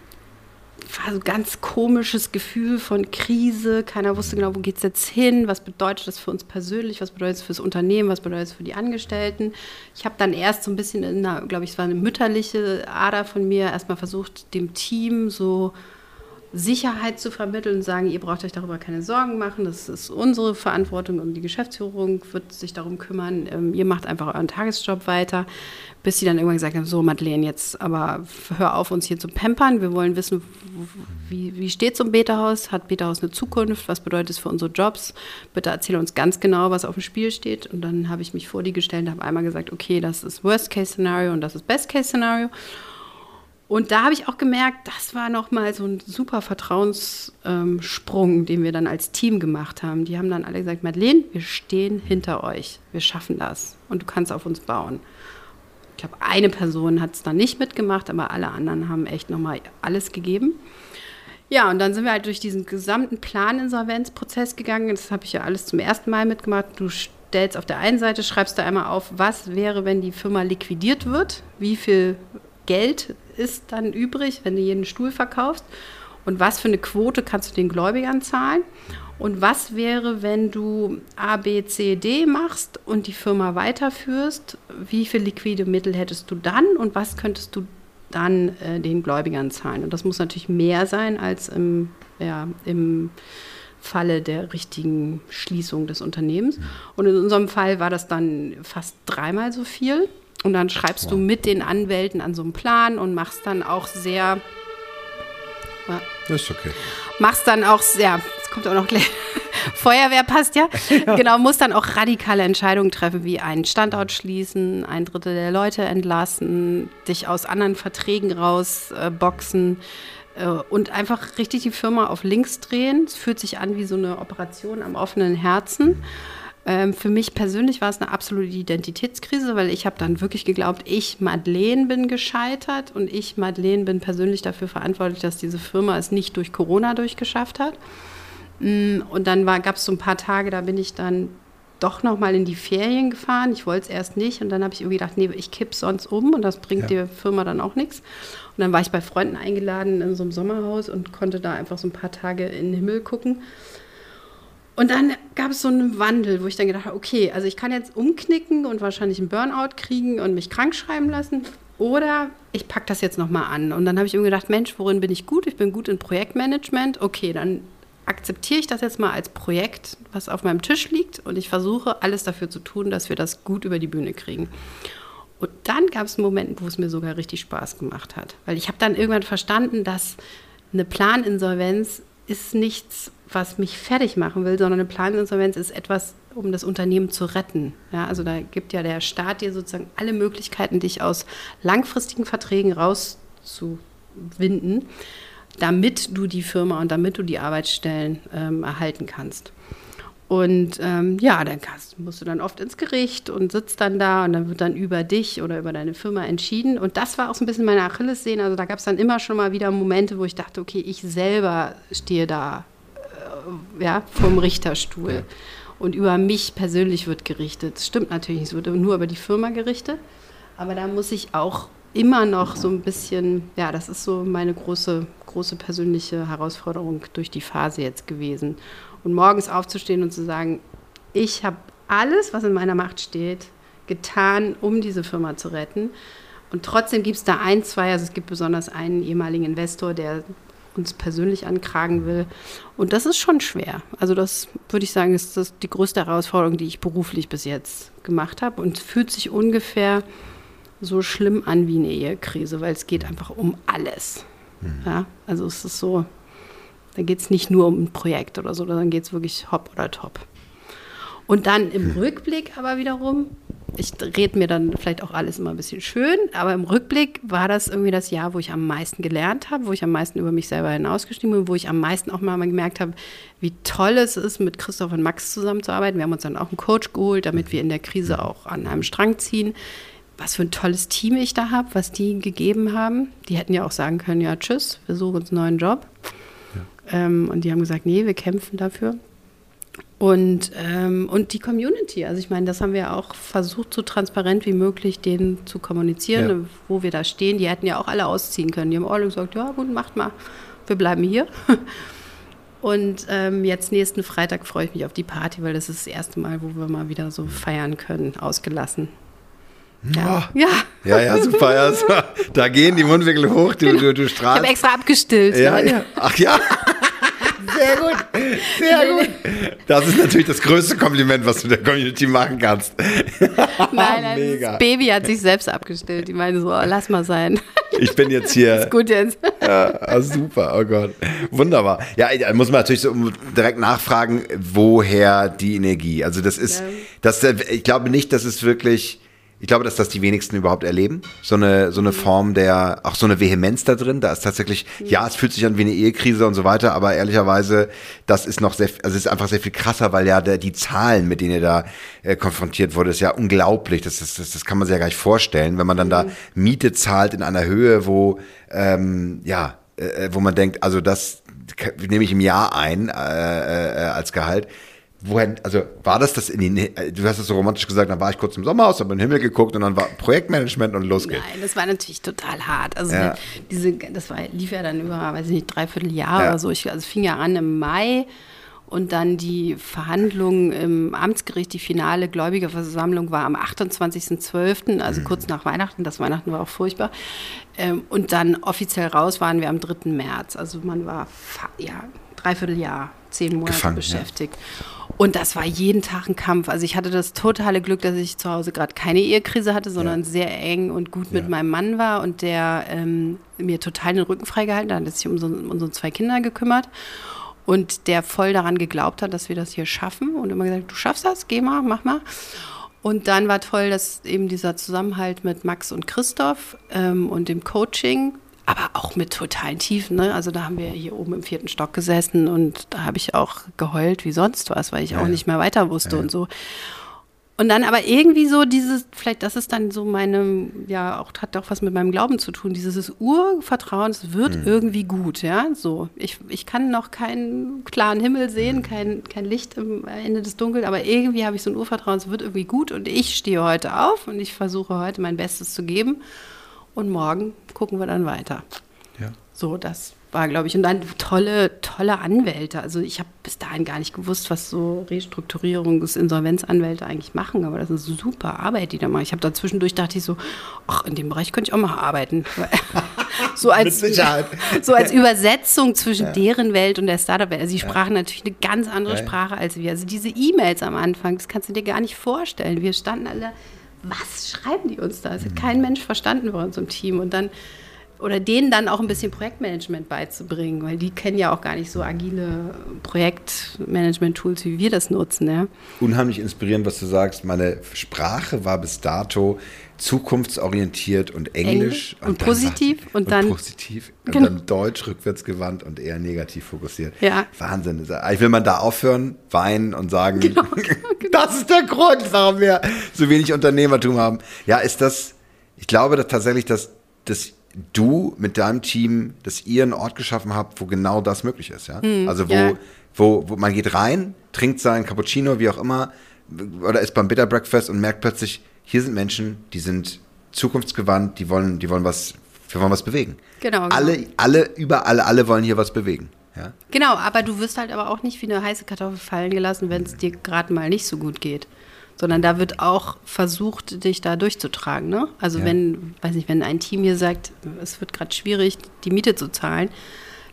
war so ein ganz komisches Gefühl von Krise. Keiner wusste genau, wo geht es jetzt hin, was bedeutet das für uns persönlich, was bedeutet es für das Unternehmen, was bedeutet es für die Angestellten. Ich habe dann erst so ein bisschen glaube ich, es war eine mütterliche Ader von mir, erstmal versucht, dem Team so Sicherheit zu vermitteln und sagen, ihr braucht euch darüber keine Sorgen machen, das ist unsere Verantwortung und die Geschäftsführung wird sich darum kümmern, ähm, ihr macht einfach euren Tagesjob weiter, bis sie dann irgendwann gesagt haben, so Madeleine, jetzt aber hör auf, uns hier zu pampern, wir wollen wissen, wie, wie steht es um Beta-Haus, hat Beta-Haus eine Zukunft, was bedeutet es für unsere Jobs, bitte erzähl uns ganz genau, was auf dem Spiel steht. Und dann habe ich mich vor die gestellt und habe einmal gesagt, okay, das ist Worst-Case-Szenario und das ist Best-Case-Szenario und da habe ich auch gemerkt, das war nochmal so ein super Vertrauenssprung, ähm, den wir dann als Team gemacht haben. Die haben dann alle gesagt, Madeleine, wir stehen hinter euch, wir schaffen das und du kannst auf uns bauen. Ich glaube, eine Person hat es dann nicht mitgemacht, aber alle anderen haben echt nochmal alles gegeben. Ja, und dann sind wir halt durch diesen gesamten Planinsolvenzprozess gegangen. Das habe ich ja alles zum ersten Mal mitgemacht. Du stellst auf der einen Seite, schreibst da einmal auf, was wäre, wenn die Firma liquidiert wird, wie viel Geld ist dann übrig, wenn du jeden Stuhl verkaufst? Und was für eine Quote kannst du den Gläubigern zahlen? Und was wäre, wenn du A, B, C, D machst und die Firma weiterführst? Wie viel liquide Mittel hättest du dann und was könntest du dann äh, den Gläubigern zahlen? Und das muss natürlich mehr sein als im, ja, im Falle der richtigen Schließung des Unternehmens. Und in unserem Fall war das dann fast dreimal so viel. Und dann schreibst ja. du mit den Anwälten an so einem Plan und machst dann auch sehr. Ja, ist okay. Machst dann auch sehr. Jetzt kommt auch noch gleich. <laughs> Feuerwehr passt <laughs> ja. Genau, musst dann auch radikale Entscheidungen treffen, wie einen Standort schließen, ein Drittel der Leute entlassen, dich aus anderen Verträgen rausboxen äh, äh, und einfach richtig die Firma auf links drehen. Es fühlt sich an wie so eine Operation am offenen Herzen. Mhm. Ähm, für mich persönlich war es eine absolute Identitätskrise, weil ich habe dann wirklich geglaubt, ich, Madeleine, bin gescheitert und ich, Madeleine, bin persönlich dafür verantwortlich, dass diese Firma es nicht durch Corona durchgeschafft hat. Mm, und dann gab es so ein paar Tage, da bin ich dann doch noch mal in die Ferien gefahren. Ich wollte es erst nicht und dann habe ich irgendwie gedacht, nee, ich kipp sonst um und das bringt ja. der Firma dann auch nichts. Und dann war ich bei Freunden eingeladen in so einem Sommerhaus und konnte da einfach so ein paar Tage in den Himmel gucken. Und dann gab es so einen Wandel, wo ich dann gedacht habe, okay, also ich kann jetzt umknicken und wahrscheinlich einen Burnout kriegen und mich krank schreiben lassen. Oder ich packe das jetzt nochmal an. Und dann habe ich mir gedacht, Mensch, worin bin ich gut? Ich bin gut in Projektmanagement. Okay, dann akzeptiere ich das jetzt mal als Projekt, was auf meinem Tisch liegt. Und ich versuche alles dafür zu tun, dass wir das gut über die Bühne kriegen. Und dann gab es einen Moment, wo es mir sogar richtig Spaß gemacht hat. Weil ich habe dann irgendwann verstanden, dass eine Planinsolvenz ist nichts, was mich fertig machen will, sondern eine Planinsolvenz ist etwas, um das Unternehmen zu retten. Ja, also da gibt ja der Staat dir sozusagen alle Möglichkeiten, dich aus langfristigen Verträgen rauszuwinden, damit du die Firma und damit du die Arbeitsstellen ähm, erhalten kannst. Und ähm, ja, dann kannst, musst du dann oft ins Gericht und sitzt dann da und dann wird dann über dich oder über deine Firma entschieden. Und das war auch so ein bisschen meine Achillessehne. Also da gab es dann immer schon mal wieder Momente, wo ich dachte, okay, ich selber stehe da ja, vom Richterstuhl. Ja. Und über mich persönlich wird gerichtet. Das stimmt natürlich nicht, es wird nur über die Firma gerichtet. Aber da muss ich auch immer noch so ein bisschen, ja, das ist so meine große, große persönliche Herausforderung durch die Phase jetzt gewesen. Und morgens aufzustehen und zu sagen, ich habe alles, was in meiner Macht steht, getan, um diese Firma zu retten. Und trotzdem gibt es da ein, zwei, also es gibt besonders einen ehemaligen Investor, der uns persönlich ankragen will. Und das ist schon schwer. Also das würde ich sagen, ist das die größte Herausforderung, die ich beruflich bis jetzt gemacht habe. Und fühlt sich ungefähr so schlimm an wie eine Ehekrise, weil es geht einfach um alles. Mhm. Ja, also es ist so, da geht es nicht nur um ein Projekt oder so, dann geht es wirklich hopp oder top. Und dann im. Rückblick aber wiederum ich rede mir dann vielleicht auch alles immer ein bisschen schön, aber im Rückblick war das irgendwie das Jahr, wo ich am meisten gelernt habe, wo ich am meisten über mich selber hinausgestiegen bin, wo ich am meisten auch mal gemerkt habe, wie toll es ist, mit Christoph und Max zusammenzuarbeiten. Wir haben uns dann auch einen Coach geholt, damit wir in der Krise auch an einem Strang ziehen. Was für ein tolles Team ich da habe, was die gegeben haben. Die hätten ja auch sagen können, ja, tschüss, wir suchen uns einen neuen Job. Ja. Ähm, und die haben gesagt, nee, wir kämpfen dafür. Und, ähm, und die Community, also ich meine, das haben wir auch versucht, so transparent wie möglich denen zu kommunizieren, ja. wo wir da stehen. Die hätten ja auch alle ausziehen können. Die haben alle gesagt, ja gut, macht mal, wir bleiben hier. <laughs> Und ähm, jetzt nächsten Freitag freue ich mich auf die Party, weil das ist das erste Mal, wo wir mal wieder so feiern können, ausgelassen. Ja. ja. Ja, ja, super. Ja, <laughs> Da gehen die Mundwinkel hoch, du, du, du strahlst. Ich habe extra abgestillt. Ja, ja. Ach ja. Sehr gut, sehr gut. Das ist natürlich das größte Kompliment, was du der Community machen kannst. <laughs> Nein, nein Mega. das Baby hat sich selbst abgestellt. Die meine so, oh, lass mal sein. Ich bin jetzt hier. Ist gut jetzt. Ja, ah, super, oh Gott. Wunderbar. Ja, da muss man natürlich so direkt nachfragen, woher die Energie. Also das ist, ja. das, ich glaube nicht, dass es wirklich ich glaube, dass das die wenigsten überhaupt erleben. So eine, so eine Form der, auch so eine Vehemenz da drin. Da ist tatsächlich, ja, es fühlt sich an wie eine Ehekrise und so weiter, aber ehrlicherweise, das ist noch sehr, also es ist einfach sehr viel krasser, weil ja der, die Zahlen, mit denen ihr da äh, konfrontiert wurde, ist ja unglaublich. Das, ist, das, das kann man sich ja gar nicht vorstellen, wenn man dann da mhm. Miete zahlt in einer Höhe, wo, ähm, ja, äh, äh wo man denkt, also das nehme ich im Jahr ein äh, äh, als Gehalt woher, also war das das in den, du hast es so romantisch gesagt, dann war ich kurz im Sommerhaus, habe in den Himmel geguckt und dann war Projektmanagement und los geht's. Nein, das war natürlich total hart. Also ja. diese, das war, lief ja dann über, weiß ich nicht, dreiviertel Jahr ja. oder so. Ich, also es fing ja an im Mai und dann die Verhandlungen im Amtsgericht, die finale Gläubigerversammlung war am 28.12., also mhm. kurz nach Weihnachten. Das Weihnachten war auch furchtbar. Ähm, und dann offiziell raus waren wir am 3. März. Also man war, ja, dreiviertel Jahr, zehn Monate Gefangen, beschäftigt. Ja. Und das war jeden Tag ein Kampf. Also ich hatte das totale Glück, dass ich zu Hause gerade keine Ehekrise hatte, sondern ja. sehr eng und gut ja. mit meinem Mann war und der ähm, mir total den Rücken freigehalten hat, hat sich um, so, um unsere zwei Kinder gekümmert und der voll daran geglaubt hat, dass wir das hier schaffen und immer gesagt, du schaffst das, geh mal, mach mal. Und dann war toll, dass eben dieser Zusammenhalt mit Max und Christoph ähm, und dem Coaching aber auch mit totalen Tiefen. Ne? Also da haben wir hier oben im vierten Stock gesessen und da habe ich auch geheult wie sonst was, weil ich ja, auch nicht mehr weiter wusste ja. und so. Und dann aber irgendwie so dieses, vielleicht das ist dann so meine, ja, auch hat auch was mit meinem Glauben zu tun, dieses Urvertrauen, es wird mhm. irgendwie gut, ja, so. Ich, ich kann noch keinen klaren Himmel sehen, mhm. kein, kein Licht am Ende des Dunkels, aber irgendwie habe ich so ein Urvertrauen, es wird irgendwie gut und ich stehe heute auf und ich versuche heute mein Bestes zu geben und morgen gucken wir dann weiter. Ja. So, das war, glaube ich. Und dann tolle, tolle Anwälte. Also ich habe bis dahin gar nicht gewusst, was so Restrukturierungs-, Insolvenzanwälte eigentlich machen. Aber das ist super Arbeit, die da machen. Ich habe da zwischendurch dachte ich so, ach, in dem Bereich könnte ich auch mal arbeiten. <laughs> so als, <laughs> so als Übersetzung zwischen ja. deren Welt und der Startup-Welt. Also sie sprachen ja. natürlich eine ganz andere ja. Sprache als wir. Also diese E-Mails am Anfang, das kannst du dir gar nicht vorstellen. Wir standen alle, was schreiben die uns da? Das hat kein Mensch verstanden bei uns im Team. Und dann oder denen dann auch ein bisschen Projektmanagement beizubringen, weil die kennen ja auch gar nicht so agile Projektmanagement-Tools, wie wir das nutzen. Ja. Unheimlich inspirierend, was du sagst. Meine Sprache war bis dato zukunftsorientiert und Englisch. Und, und positiv und, und dann positiv und genau. dann Deutsch rückwärtsgewandt und eher negativ fokussiert. Ja. Wahnsinn. Ich will man da aufhören, weinen und sagen, <laughs> genau, genau. das ist der Grund, warum wir so wenig Unternehmertum haben. Ja, ist das, ich glaube dass tatsächlich, dass das du mit deinem Team, dass ihr einen Ort geschaffen habt, wo genau das möglich ist, ja? Mhm, also wo, ja. wo, wo man geht rein, trinkt sein Cappuccino, wie auch immer, oder ist beim Bitter Breakfast und merkt plötzlich, hier sind Menschen, die sind zukunftsgewandt, die wollen, die wollen was, wir wollen was bewegen. Genau. genau. Alle, alle, überall, alle wollen hier was bewegen. Ja? Genau, aber du wirst halt aber auch nicht wie eine heiße Kartoffel fallen gelassen, wenn es dir gerade mal nicht so gut geht sondern da wird auch versucht, dich da durchzutragen. Ne? Also ja. wenn, weiß nicht, wenn ein Team hier sagt, es wird gerade schwierig, die Miete zu zahlen,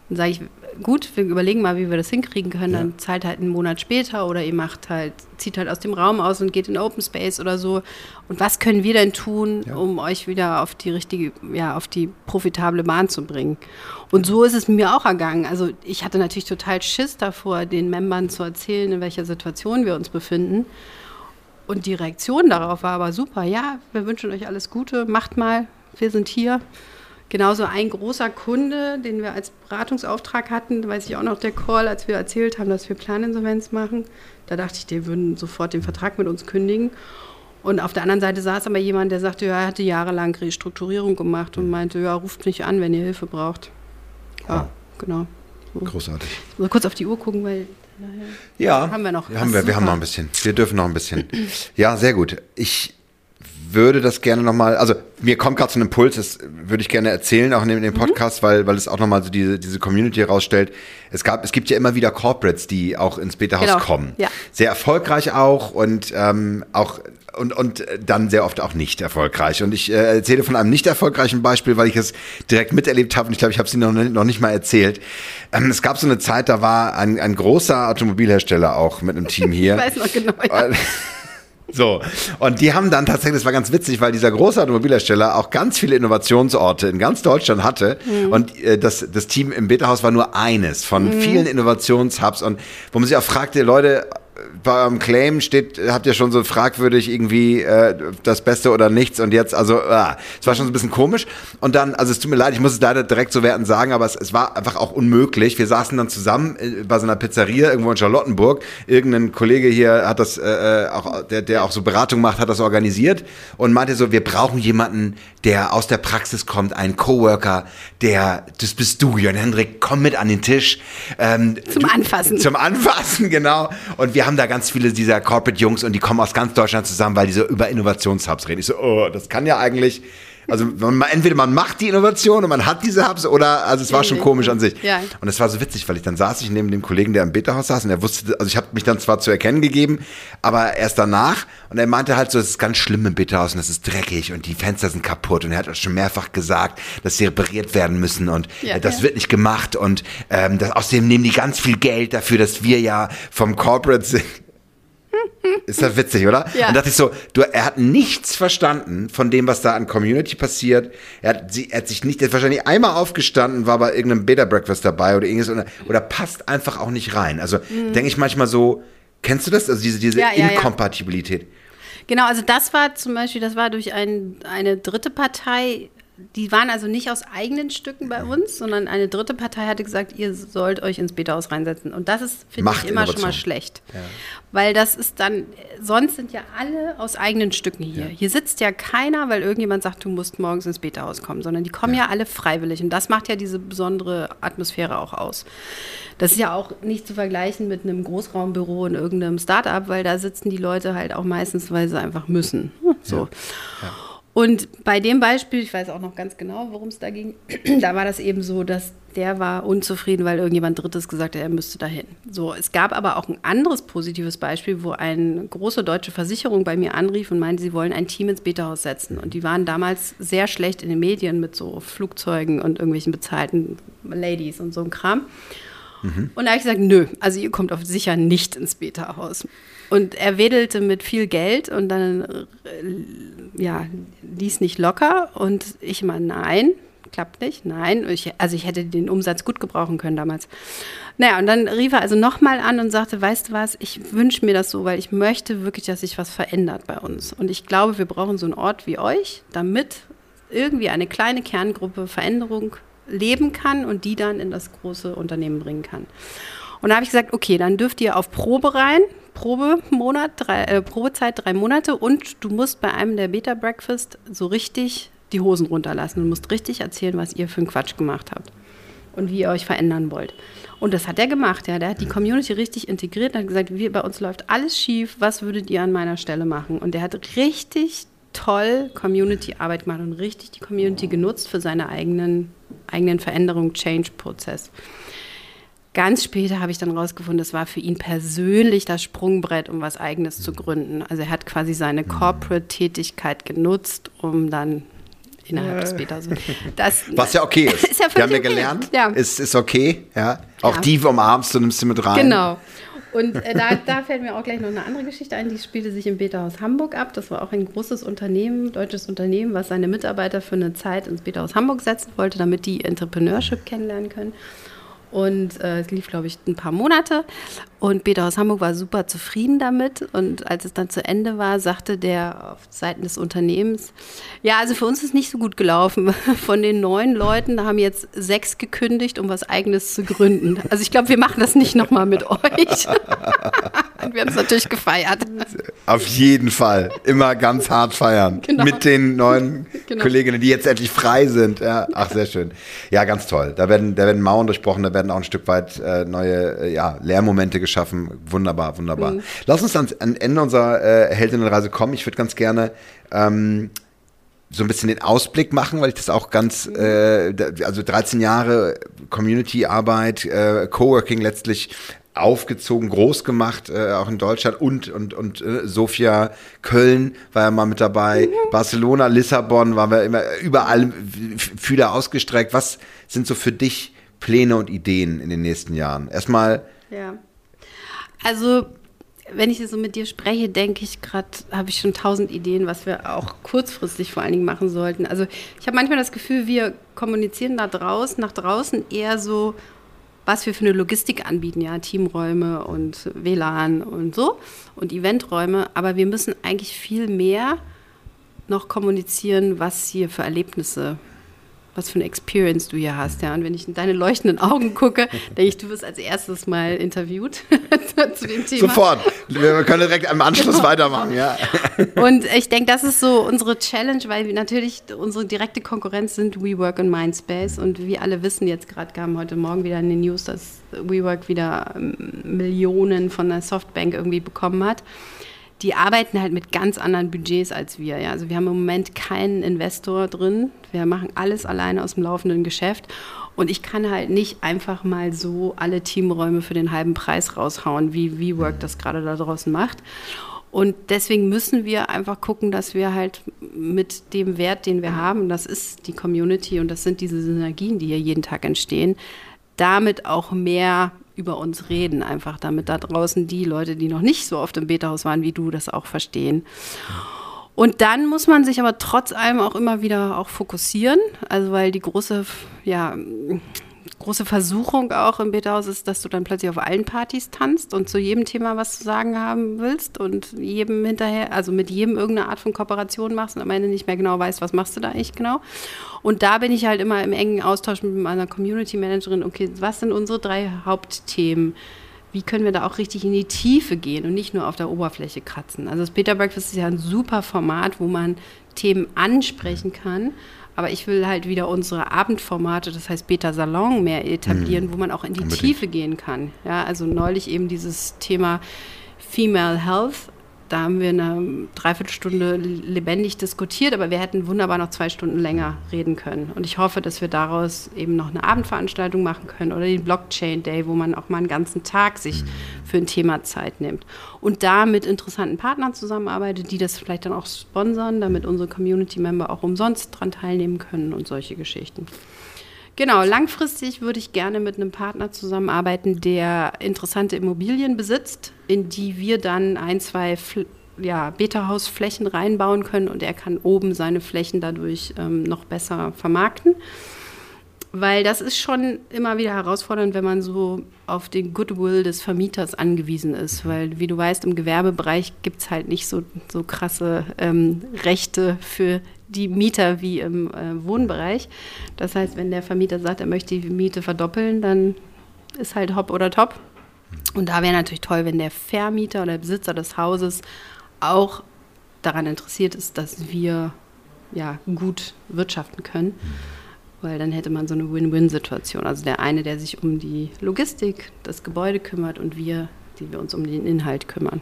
dann sage ich, gut, wir überlegen mal, wie wir das hinkriegen können. Ja. Dann zahlt halt einen Monat später oder ihr macht halt, zieht halt aus dem Raum aus und geht in Open Space oder so. Und was können wir denn tun, ja. um euch wieder auf die richtige, ja, auf die profitable Bahn zu bringen? Und so ist es mir auch ergangen. Also ich hatte natürlich total Schiss davor, den Membern zu erzählen, in welcher Situation wir uns befinden. Und die Reaktion darauf war aber super. Ja, wir wünschen euch alles Gute, macht mal, wir sind hier. Genauso ein großer Kunde, den wir als Beratungsauftrag hatten, weiß ich auch noch, der Call, als wir erzählt haben, dass wir Planinsolvenz machen. Da dachte ich, die würden sofort den Vertrag mit uns kündigen. Und auf der anderen Seite saß aber jemand, der sagte, ja, er hatte jahrelang Restrukturierung gemacht und meinte, ja, ruft mich an, wenn ihr Hilfe braucht. Ja, genau. So. Großartig. Ich muss kurz auf die Uhr gucken, weil ja, haben wir noch. Haben wir, wir haben noch ein bisschen. Wir dürfen noch ein bisschen. Ja, sehr gut. Ich würde das gerne nochmal, also mir kommt gerade so ein Impuls, das würde ich gerne erzählen, auch in dem, mhm. Podcast, mhm. weil, weil es auch nochmal so diese, diese Community herausstellt. Es gab, es gibt ja immer wieder Corporates, die auch ins Beta-Haus genau. kommen. Ja. Sehr erfolgreich auch und ähm, auch und, und dann sehr oft auch nicht erfolgreich. Und ich äh, erzähle von einem nicht erfolgreichen Beispiel, weil ich es direkt miterlebt habe und ich glaube, ich habe es Ihnen noch, noch nicht mal erzählt. Ähm, es gab so eine Zeit, da war ein, ein großer Automobilhersteller auch mit einem Team <laughs> hier. ich weiß noch genau. Ja. So, und die haben dann tatsächlich, das war ganz witzig, weil dieser große Automobilhersteller auch ganz viele Innovationsorte in ganz Deutschland hatte. Mhm. Und äh, das, das Team im Beta-Haus war nur eines von mhm. vielen Innovationshubs. Und wo man sich auch fragte, Leute, bei eurem Claim steht, habt ihr schon so fragwürdig irgendwie äh, das Beste oder nichts und jetzt, also, ah, es war schon so ein bisschen komisch. Und dann, also es tut mir leid, ich muss es leider direkt so werten sagen, aber es, es war einfach auch unmöglich. Wir saßen dann zusammen äh, bei so einer Pizzeria irgendwo in Charlottenburg. Irgendein Kollege hier hat das, äh, äh, auch, der, der auch so Beratung macht, hat das organisiert und meinte so, wir brauchen jemanden, der aus der Praxis kommt, einen Coworker, der, das bist du, Jörn Hendrik, komm mit an den Tisch. Ähm, zum Anfassen. Zum Anfassen, <laughs> genau. Und wir haben da ganz viele dieser Corporate-Jungs und die kommen aus ganz Deutschland zusammen, weil die so über Innovationshubs reden. Ich so, oh, das kann ja eigentlich also man, entweder man macht die Innovation und man hat diese Hubs oder also es war schon komisch an sich. Ja. Und es war so witzig, weil ich dann saß ich neben dem Kollegen, der im Beta-Haus saß und er wusste, also ich habe mich dann zwar zu erkennen gegeben, aber erst danach und er meinte halt so, es ist ganz schlimm im Beta-Haus und es ist dreckig und die Fenster sind kaputt und er hat schon mehrfach gesagt, dass sie repariert werden müssen und ja, das ja. wird nicht gemacht und ähm, das, außerdem nehmen die ganz viel Geld dafür, dass wir ja vom Corporate sind. Ist das witzig, oder? Ja. Und dachte ich so, du, er hat nichts verstanden von dem, was da an Community passiert. Er hat, sie, er hat sich nicht, er hat wahrscheinlich einmal aufgestanden, war bei irgendeinem Beta Breakfast dabei oder irgendwas oder, oder passt einfach auch nicht rein. Also mhm. denke ich manchmal so, kennst du das? Also diese, diese ja, ja, Inkompatibilität. Genau, also das war zum Beispiel, das war durch ein, eine dritte Partei die waren also nicht aus eigenen Stücken bei uns, sondern eine dritte Partei hatte gesagt, ihr sollt euch ins Beta-Haus reinsetzen. Und das ist, finde ich, immer schon mal schlecht. Ja. Weil das ist dann, sonst sind ja alle aus eigenen Stücken hier. Ja. Hier sitzt ja keiner, weil irgendjemand sagt, du musst morgens ins Beta-Haus kommen, sondern die kommen ja. ja alle freiwillig. Und das macht ja diese besondere Atmosphäre auch aus. Das ist ja auch nicht zu vergleichen mit einem Großraumbüro in irgendeinem Start-up, weil da sitzen die Leute halt auch meistens, weil sie einfach müssen. So. Und bei dem Beispiel, ich weiß auch noch ganz genau, worum es da ging, <clears throat> da war das eben so, dass der war unzufrieden, weil irgendjemand Drittes gesagt hat, er müsste dahin. So, es gab aber auch ein anderes positives Beispiel, wo eine große deutsche Versicherung bei mir anrief und meinte, sie wollen ein Team ins Beta-Haus setzen. Und die waren damals sehr schlecht in den Medien mit so Flugzeugen und irgendwelchen bezahlten Ladies und so einem Kram. Mhm. Und da habe ich gesagt, nö, also ihr kommt auf sicher nicht ins Beta-Haus. Und er wedelte mit viel Geld und dann äh, ja, ließ nicht locker. Und ich immer, nein, klappt nicht. Nein, ich, also ich hätte den Umsatz gut gebrauchen können damals. Naja, und dann rief er also nochmal an und sagte, weißt du was, ich wünsche mir das so, weil ich möchte wirklich, dass sich was verändert bei uns. Und ich glaube, wir brauchen so einen Ort wie euch, damit irgendwie eine kleine Kerngruppe Veränderung leben kann und die dann in das große Unternehmen bringen kann. Und da habe ich gesagt, okay, dann dürft ihr auf Probe rein. Probemonat, drei, äh, Probezeit drei Monate und du musst bei einem der Beta Breakfast so richtig die Hosen runterlassen und musst richtig erzählen, was ihr für einen Quatsch gemacht habt und wie ihr euch verändern wollt. Und das hat er gemacht, ja. Der hat die Community richtig integriert und hat gesagt, wir, bei uns läuft alles schief, was würdet ihr an meiner Stelle machen? Und der hat richtig toll Community-Arbeit gemacht und richtig die Community genutzt für seine eigenen, eigenen Veränderungen, Change-Prozess. Ganz später habe ich dann rausgefunden, das war für ihn persönlich das Sprungbrett, um was Eigenes zu gründen. Also er hat quasi seine Corporate-Tätigkeit genutzt, um dann innerhalb des Beta. <laughs> Das, Was ja okay <laughs> ist. ist ja Wir haben ja gelernt, ja. Ist, ist okay. Ja. Auch ja. die umarmst du, nimmst du mit rein. Genau. Und äh, da, <laughs> da, fällt mir auch gleich noch eine andere Geschichte ein, die spielte sich im Beta-Haus Hamburg ab. Das war auch ein großes Unternehmen, deutsches Unternehmen, was seine Mitarbeiter für eine Zeit ins Beta-Haus Hamburg setzen wollte, damit die Entrepreneurship kennenlernen können. Und äh, es lief, glaube ich, ein paar Monate. Und Peter aus Hamburg war super zufrieden damit. Und als es dann zu Ende war, sagte der auf Seiten des Unternehmens, ja, also für uns ist nicht so gut gelaufen. <laughs> Von den neun Leuten haben jetzt sechs gekündigt, um was Eigenes zu gründen. Also ich glaube, wir machen das nicht nochmal mit euch. <laughs> Und wir haben es natürlich gefeiert. Auf jeden Fall. Immer ganz hart feiern. <laughs> Genau. Mit den neuen genau. Kolleginnen, die jetzt endlich frei sind. Ja, ach, sehr schön. Ja, ganz toll. Da werden, da werden Mauern durchbrochen, da werden auch ein Stück weit äh, neue äh, ja, Lehrmomente geschaffen geschaffen. Wunderbar, wunderbar. Mhm. Lass uns dann am Ende unserer äh, Heldinnenreise kommen. Ich würde ganz gerne ähm, so ein bisschen den Ausblick machen, weil ich das auch ganz, mhm. äh, also 13 Jahre Community-Arbeit, äh, Coworking letztlich aufgezogen, groß gemacht, äh, auch in Deutschland und und und äh, Sofia Köln war ja mal mit dabei, mhm. Barcelona, Lissabon waren wir immer überall Fühler ausgestreckt. Was sind so für dich Pläne und Ideen in den nächsten Jahren? Erstmal ja. Also, wenn ich so mit dir spreche, denke ich gerade, habe ich schon tausend Ideen, was wir auch kurzfristig vor allen Dingen machen sollten. Also, ich habe manchmal das Gefühl, wir kommunizieren da draußen, nach draußen eher so, was wir für eine Logistik anbieten, ja, Teamräume und WLAN und so und Eventräume, aber wir müssen eigentlich viel mehr noch kommunizieren, was hier für Erlebnisse was für eine Experience du hier hast. Ja. Und wenn ich in deine leuchtenden Augen gucke, denke ich, du wirst als erstes mal interviewt <laughs> zu dem Thema. Sofort. Wir können direkt am Anschluss genau. weitermachen. Ja. <laughs> Und ich denke, das ist so unsere Challenge, weil wir natürlich unsere direkte Konkurrenz sind WeWork und Mindspace. Und wir alle wissen jetzt gerade, kam heute Morgen wieder in den News, dass WeWork wieder ähm, Millionen von der Softbank irgendwie bekommen hat die arbeiten halt mit ganz anderen Budgets als wir. Ja. Also wir haben im Moment keinen Investor drin. Wir machen alles alleine aus dem laufenden Geschäft. Und ich kann halt nicht einfach mal so alle Teamräume für den halben Preis raushauen, wie WeWork das gerade da draußen macht. Und deswegen müssen wir einfach gucken, dass wir halt mit dem Wert, den wir haben, das ist die Community und das sind diese Synergien, die hier jeden Tag entstehen, damit auch mehr über uns reden, einfach damit da draußen die Leute, die noch nicht so oft im Beta-Haus waren wie du, das auch verstehen. Und dann muss man sich aber trotz allem auch immer wieder auch fokussieren, also weil die große, ja, große Versuchung auch im Beta-Haus ist, dass du dann plötzlich auf allen Partys tanzt und zu jedem Thema was zu sagen haben willst und jedem hinterher, also mit jedem irgendeine Art von Kooperation machst und am Ende nicht mehr genau weißt, was machst du da eigentlich genau. Und da bin ich halt immer im engen Austausch mit meiner Community Managerin, okay, was sind unsere drei Hauptthemen? Wie können wir da auch richtig in die Tiefe gehen und nicht nur auf der Oberfläche kratzen? Also das Beta Breakfast ist ja ein super Format, wo man Themen ansprechen kann. Aber ich will halt wieder unsere Abendformate, das heißt Beta Salon, mehr etablieren, mhm. wo man auch in die Unbedingt. Tiefe gehen kann. Ja, also neulich eben dieses Thema Female Health da haben wir eine Dreiviertelstunde lebendig diskutiert, aber wir hätten wunderbar noch zwei Stunden länger reden können. Und ich hoffe, dass wir daraus eben noch eine Abendveranstaltung machen können oder den Blockchain Day, wo man auch mal einen ganzen Tag sich für ein Thema Zeit nimmt. Und da mit interessanten Partnern zusammenarbeitet, die das vielleicht dann auch sponsern, damit unsere Community-Member auch umsonst dran teilnehmen können und solche Geschichten. Genau, langfristig würde ich gerne mit einem Partner zusammenarbeiten, der interessante Immobilien besitzt, in die wir dann ein, zwei ja, Beta-Haus-Flächen reinbauen können und er kann oben seine Flächen dadurch ähm, noch besser vermarkten. Weil das ist schon immer wieder herausfordernd, wenn man so auf den Goodwill des Vermieters angewiesen ist. Weil, wie du weißt, im Gewerbebereich gibt es halt nicht so, so krasse ähm, Rechte für die Mieter wie im äh, Wohnbereich. Das heißt, wenn der Vermieter sagt, er möchte die Miete verdoppeln, dann ist halt hopp oder top. Und da wäre natürlich toll, wenn der Vermieter oder der Besitzer des Hauses auch daran interessiert ist, dass wir ja, gut wirtschaften können. Weil dann hätte man so eine Win-Win-Situation. Also der eine, der sich um die Logistik, das Gebäude kümmert und wir, die wir uns um den Inhalt kümmern.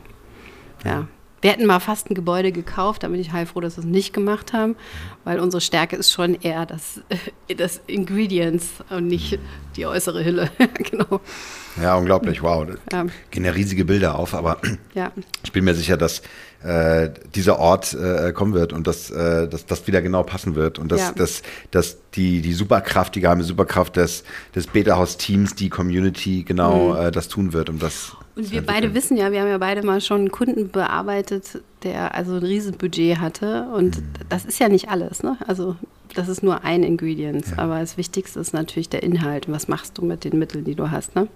Ja. Wir hätten mal fast ein Gebäude gekauft, da bin ich heilfroh, dass wir es nicht gemacht haben, weil unsere Stärke ist schon eher das, <laughs> das Ingredients und nicht die äußere Hülle. <laughs> genau. Ja, unglaublich, wow. Ja. Gehen ja riesige Bilder auf, aber <clears throat> ja. ich bin mir sicher, dass äh, dieser Ort äh, kommen wird und dass, äh, dass das wieder genau passen wird und dass, ja. dass, dass die, die Superkraft, die geheime Superkraft des, des Beta-Haus-Teams, die Community genau mhm. äh, das tun wird, um das und wir beide wissen ja, wir haben ja beide mal schon einen Kunden bearbeitet, der also ein Riesenbudget hatte. Und mhm. das ist ja nicht alles, ne? Also das ist nur ein Ingredient. Ja. Aber das Wichtigste ist natürlich der Inhalt. Was machst du mit den Mitteln, die du hast, ne?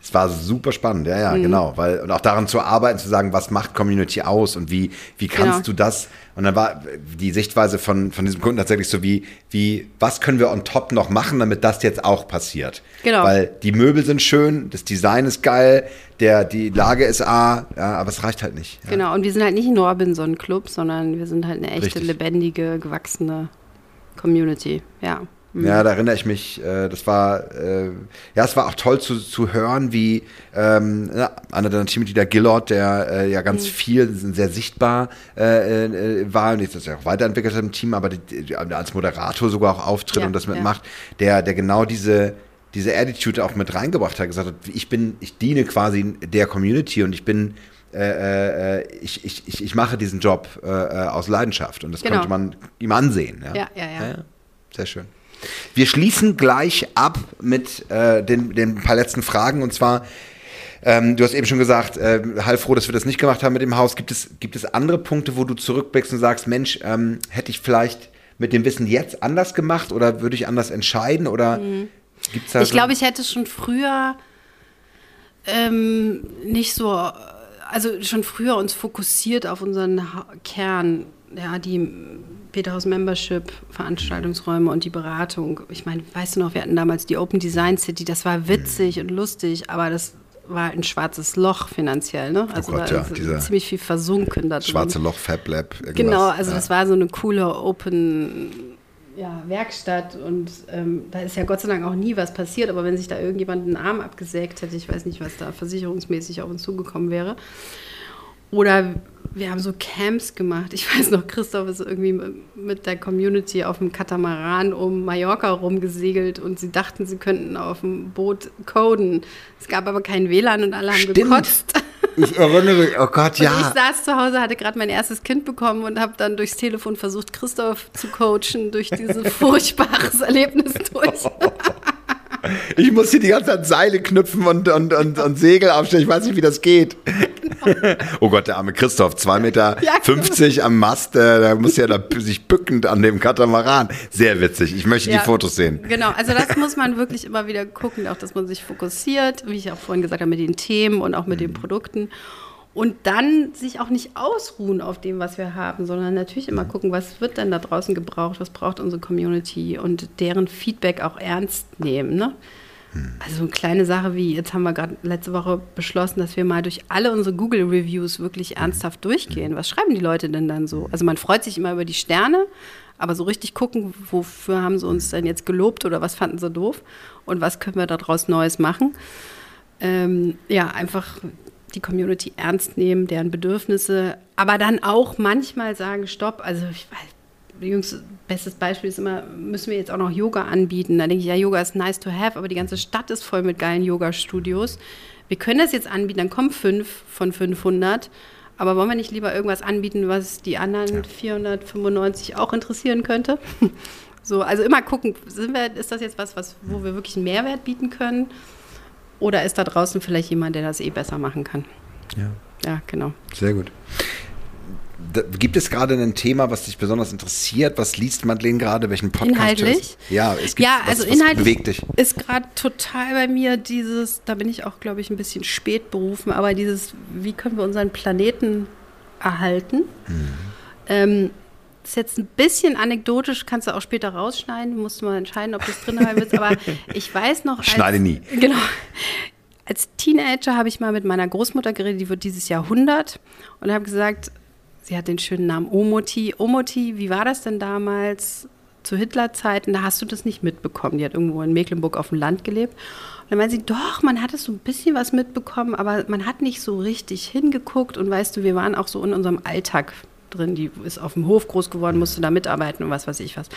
Es war super spannend, ja, ja, mhm. genau. Weil, und auch daran zu arbeiten, zu sagen, was macht Community aus und wie, wie kannst genau. du das? Und dann war die Sichtweise von, von diesem Kunden tatsächlich so wie, wie, was können wir on top noch machen, damit das jetzt auch passiert? Genau. Weil die Möbel sind schön, das Design ist geil, der, die Lage ist A, ja, aber es reicht halt nicht. Ja. Genau, und wir sind halt nicht ein Robinson-Club, sondern wir sind halt eine echte, Richtig. lebendige, gewachsene Community, ja. Mhm. Ja, da erinnere ich mich, äh, das war, äh, ja, es war auch toll zu, zu hören, wie ähm, ja, einer der Teammitglieder, Gillard, der äh, ja ganz mhm. viel, sehr sichtbar äh, äh, war und jetzt ist ja auch weiterentwickelt im Team, aber die, die, als Moderator sogar auch auftritt ja, und das mitmacht, ja. der, der genau diese, diese Attitude auch mit reingebracht hat, gesagt hat, ich bin, ich diene quasi der Community und ich bin äh, äh, ich, ich, ich, ich mache diesen Job äh, aus Leidenschaft und das genau. konnte man ihm ansehen. Ja, ja, ja. ja. ja sehr schön. Wir schließen gleich ab mit äh, den, den paar letzten Fragen und zwar, ähm, du hast eben schon gesagt, äh, halb froh, dass wir das nicht gemacht haben mit dem Haus. Gibt es, gibt es andere Punkte, wo du zurückblickst und sagst, Mensch, ähm, hätte ich vielleicht mit dem Wissen jetzt anders gemacht oder würde ich anders entscheiden oder mhm. gibt's da Ich so glaube, ich hätte schon früher ähm, nicht so, also schon früher uns fokussiert auf unseren Kern, ja, die Peterhaus Membership, Veranstaltungsräume und die Beratung. Ich meine, weißt du noch, wir hatten damals die Open Design City, das war witzig und lustig, aber das war ein schwarzes Loch finanziell, ne? Oh also oh Gott, da ja, ziemlich viel versunken da drin. Schwarze Loch, Fab Lab. Irgendwas. Genau, also ja. das war so eine coole Open ja, Werkstatt und ähm, da ist ja Gott sei Dank auch nie was passiert, aber wenn sich da irgendjemand einen Arm abgesägt hätte, ich weiß nicht, was da versicherungsmäßig auf uns zugekommen wäre. Oder wir haben so Camps gemacht. Ich <laughs> weiß noch, Christoph ist irgendwie mit der Community auf dem Katamaran um Mallorca rumgesegelt und sie dachten, sie könnten auf dem Boot coden. Es gab aber kein WLAN und alle haben Stimmt. gekotzt. <laughs> Ich erinnere mich, oh Gott, ja. Und ich saß zu Hause, hatte gerade mein erstes Kind bekommen und habe dann durchs Telefon versucht, Christoph zu coachen durch dieses <laughs> furchtbares Erlebnis durch. Ich muss hier die ganze Zeit Seile knüpfen und, und, und, und Segel aufstellen. Ich weiß nicht, wie das geht. <laughs> Oh Gott, der arme Christoph, 2,50 Meter ja, 50 genau. am Mast, äh, der muss ja da sich bückend an dem Katamaran. Sehr witzig. Ich möchte ja, die Fotos sehen. Genau, also das muss man wirklich immer wieder gucken, auch dass man sich fokussiert, wie ich auch vorhin gesagt habe, mit den Themen und auch mit mhm. den Produkten. Und dann sich auch nicht ausruhen auf dem, was wir haben, sondern natürlich immer gucken, was wird denn da draußen gebraucht, was braucht unsere Community und deren Feedback auch ernst nehmen. Ne? Also eine kleine Sache wie, jetzt haben wir gerade letzte Woche beschlossen, dass wir mal durch alle unsere Google-Reviews wirklich hm. ernsthaft durchgehen. Was schreiben die Leute denn dann so? Also man freut sich immer über die Sterne, aber so richtig gucken, wofür haben sie uns denn jetzt gelobt oder was fanden sie doof und was können wir daraus Neues machen. Ähm, ja, einfach die Community ernst nehmen, deren Bedürfnisse, aber dann auch manchmal sagen, stopp, also ich weiß, jüngstes bestes Beispiel ist immer, müssen wir jetzt auch noch Yoga anbieten? Da denke ich, ja, Yoga ist nice to have, aber die ganze Stadt ist voll mit geilen Yoga-Studios. Wir können das jetzt anbieten, dann kommen fünf von 500. Aber wollen wir nicht lieber irgendwas anbieten, was die anderen ja. 495 auch interessieren könnte? <laughs> so, also immer gucken, sind wir, ist das jetzt was, was, wo wir wirklich einen Mehrwert bieten können? Oder ist da draußen vielleicht jemand, der das eh besser machen kann? Ja. Ja, genau. Sehr gut. Gibt es gerade ein Thema, was dich besonders interessiert? Was liest Madeleine gerade? Welchen Podcast? Inhaltlich? Ja, es gibt ja, also was, inhaltlich bewegt dich? ist gerade total bei mir dieses, da bin ich auch, glaube ich, ein bisschen spät berufen, aber dieses, wie können wir unseren Planeten erhalten? Mhm. Ähm, ist jetzt ein bisschen anekdotisch, kannst du auch später rausschneiden, musst du mal entscheiden, ob du es drin haben willst, aber <laughs> ich weiß noch. Als, Schneide nie. Genau. Als Teenager habe ich mal mit meiner Großmutter geredet, die wird dieses Jahr 100 und habe gesagt, sie hat den schönen Namen Omoti. Omoti, wie war das denn damals zu Hitlerzeiten? Da hast du das nicht mitbekommen. Die hat irgendwo in Mecklenburg auf dem Land gelebt. Und dann meinte sie, doch, man hat es so ein bisschen was mitbekommen, aber man hat nicht so richtig hingeguckt. Und weißt du, wir waren auch so in unserem Alltag drin. Die ist auf dem Hof groß geworden, musste da mitarbeiten und was weiß ich was.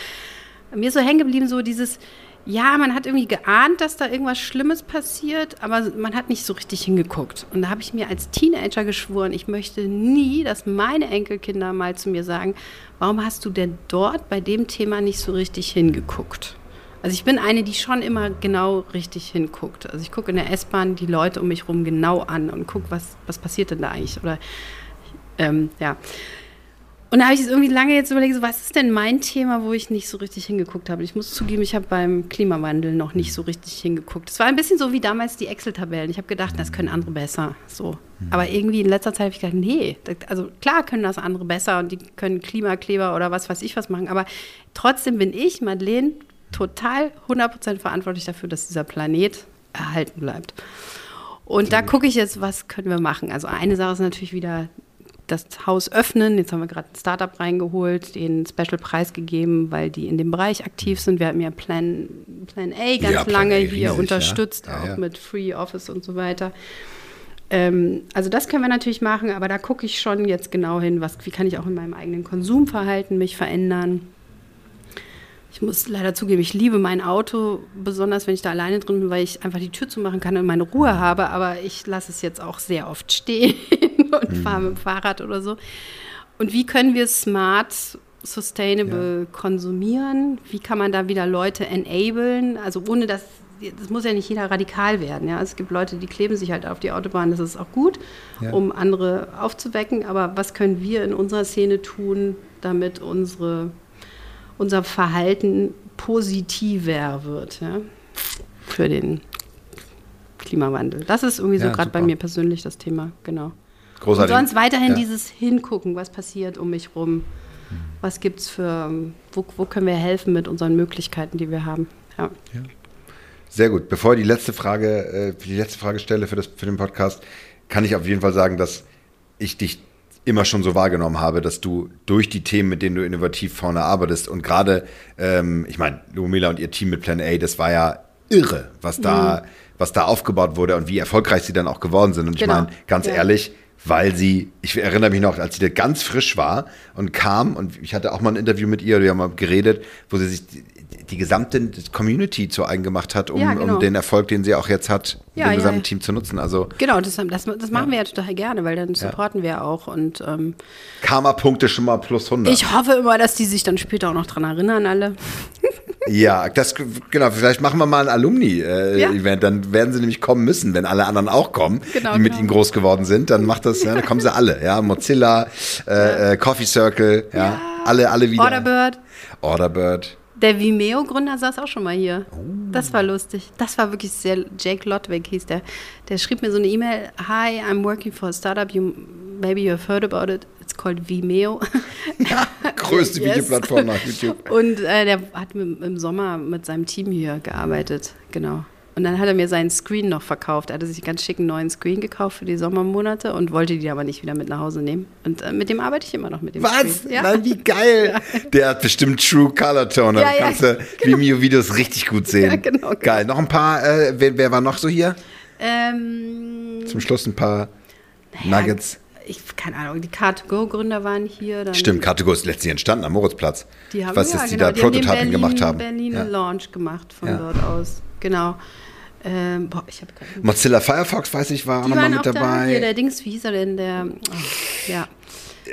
Mir ist so hängen geblieben, so dieses, ja, man hat irgendwie geahnt, dass da irgendwas Schlimmes passiert, aber man hat nicht so richtig hingeguckt. Und da habe ich mir als Teenager geschworen, ich möchte nie, dass meine Enkelkinder mal zu mir sagen, warum hast du denn dort bei dem Thema nicht so richtig hingeguckt? Also ich bin eine, die schon immer genau richtig hinguckt. Also ich gucke in der S-Bahn die Leute um mich herum genau an und gucke, was, was passiert denn da eigentlich? Oder ähm, ja. Und da habe ich es irgendwie lange jetzt überlegt, so, was ist denn mein Thema, wo ich nicht so richtig hingeguckt habe? Ich muss zugeben, ich habe beim Klimawandel noch nicht so richtig hingeguckt. Es war ein bisschen so wie damals die Excel-Tabellen. Ich habe gedacht, das können andere besser. So. Mhm. Aber irgendwie in letzter Zeit habe ich gedacht, nee, also klar können das andere besser und die können Klimakleber oder was weiß ich was machen. Aber trotzdem bin ich, Madeleine, total 100% verantwortlich dafür, dass dieser Planet erhalten bleibt. Und da gucke ich jetzt, was können wir machen. Also eine Sache ist natürlich wieder das Haus öffnen. Jetzt haben wir gerade ein Startup reingeholt, den Special-Preis gegeben, weil die in dem Bereich aktiv sind. Wir hatten ja Plan, Plan A ganz ja, lange A hier unterstützt, ja. Ja, auch mit Free Office und so weiter. Ähm, also das können wir natürlich machen, aber da gucke ich schon jetzt genau hin, was, wie kann ich auch in meinem eigenen Konsumverhalten mich verändern. Ich muss leider zugeben, ich liebe mein Auto, besonders wenn ich da alleine drin bin, weil ich einfach die Tür zumachen kann und meine Ruhe habe. Aber ich lasse es jetzt auch sehr oft stehen <laughs> und mhm. fahre mit dem Fahrrad oder so. Und wie können wir smart, sustainable ja. konsumieren? Wie kann man da wieder Leute enablen? Also ohne dass das muss ja nicht jeder radikal werden. Ja? Es gibt Leute, die kleben sich halt auf die Autobahn, das ist auch gut, ja. um andere aufzuwecken. Aber was können wir in unserer Szene tun, damit unsere unser Verhalten positiver wird ja, für den Klimawandel. Das ist irgendwie so ja, gerade bei mir persönlich das Thema, genau. Großartig. Und sonst weiterhin ja. dieses Hingucken, was passiert um mich rum, was gibt es für, wo, wo, können wir helfen mit unseren Möglichkeiten, die wir haben. Ja. ja. Sehr gut. Bevor ich die letzte Frage, äh, die letzte Frage stelle für, das, für den Podcast, kann ich auf jeden Fall sagen, dass ich dich immer schon so wahrgenommen habe, dass du durch die Themen, mit denen du innovativ vorne arbeitest und gerade, ähm, ich meine, Lumila und ihr Team mit Plan A, das war ja irre, was da, mhm. was da aufgebaut wurde und wie erfolgreich sie dann auch geworden sind. Und genau. ich meine, ganz ja. ehrlich, weil sie, ich erinnere mich noch, als sie da ganz frisch war und kam und ich hatte auch mal ein Interview mit ihr, wir haben mal geredet, wo sie sich die gesamte Community zu eigen gemacht hat, um, ja, genau. um den Erfolg, den sie auch jetzt hat, ja, dem gesamten ja. Team zu nutzen. Also, genau, das, das, das machen wir ja total gerne, weil dann supporten wir auch. Und, ähm, Karma-Punkte schon mal plus 100. Ich hoffe immer, dass die sich dann später auch noch dran erinnern, alle. <laughs> Ja, das genau. Vielleicht machen wir mal ein Alumni-Event. Äh, dann werden sie nämlich kommen müssen, wenn alle anderen auch kommen, genau, die mit genau. ihnen groß geworden sind. Dann macht das, ja, dann kommen sie alle. Ja, Mozilla, äh, äh, Coffee Circle, ja, alle, alle wieder. Orderbird. Orderbird. Der Vimeo-Gründer saß auch schon mal hier. Oh. Das war lustig. Das war wirklich sehr. Jake Lodwig hieß der. Der schrieb mir so eine E-Mail: Hi, I'm working for a startup. You maybe you've heard about it. It's called Vimeo. <laughs> Ja, größte <laughs> yes. Videoplattform nach YouTube. Und äh, der hat im Sommer mit seinem Team hier gearbeitet. Genau. Und dann hat er mir seinen Screen noch verkauft. Er hatte sich einen ganz schicken neuen Screen gekauft für die Sommermonate und wollte die aber nicht wieder mit nach Hause nehmen. Und äh, mit dem arbeite ich immer noch mit dem Was? Screen. Ja. Nein, wie geil. Ja. Der hat bestimmt True Color Tone. Ja, ja, kannst du <laughs> genau. Vimeo-Videos richtig gut sehen. Ja, genau, genau. Geil. Noch ein paar, äh, wer, wer, war noch so hier? Ähm, Zum Schluss ein paar. Nuggets. Ich, keine Ahnung, die Car2Go-Gründer waren hier. Dann Stimmt, Car2Go ist letztlich entstanden am Moritzplatz. Die haben, ich weiß, ja, dass die genau, da die haben den Prototyping Berlin, gemacht haben. Berlin Ja. Launch gemacht von Ja. dort aus. Genau. Ähm, boah, ich habe. Mozilla Firefox, weiß ich, war auch nochmal mit auch da. dabei. Hier, der Dings, wie hieß er denn? Der. Oh, ja,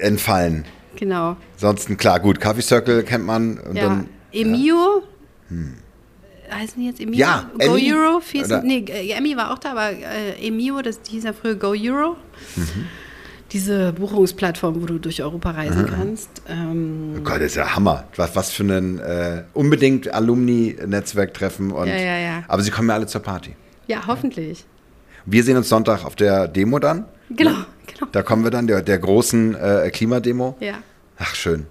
Entfallen. genau. Ansonsten, klar, gut, Coffee Circle kennt man. Und Ja. dann, Emio. Heißen die jetzt Emio? Ja, Go Emmy. Euro? Hieß, nee, Emmy war auch da, aber äh, Emio, das hieß ja früher Go Euro. Mhm. Diese Buchungsplattform, wo du durch Europa reisen kannst. Ähm, oh Gott, das ist ja Hammer. Was, was für ein äh, unbedingt Alumni-Netzwerktreffen. und- Ja, ja, ja. Aber sie kommen ja alle zur Party. ja, hoffentlich. Wir sehen uns Sonntag auf der Demo dann. Genau, genau. Da kommen wir dann, der, der großen äh, Klimademo. Ja, Ach, schön.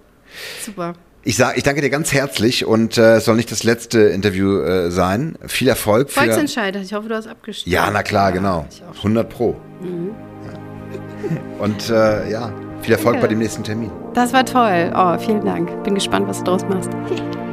super. Ich, sag, ich danke dir ganz herzlich und äh, es soll nicht das letzte Interview äh, sein. Viel Erfolg. Für, Volksentscheid, ich hoffe, du hast abgestimmt. ja, na klar, Ja, genau. ich auch. 100 Pro. Ja. Und äh, ja, viel Erfolg Danke. bei dem nächsten Termin. Das war toll. Oh, vielen Dank. Bin gespannt, was du draus machst. <laughs>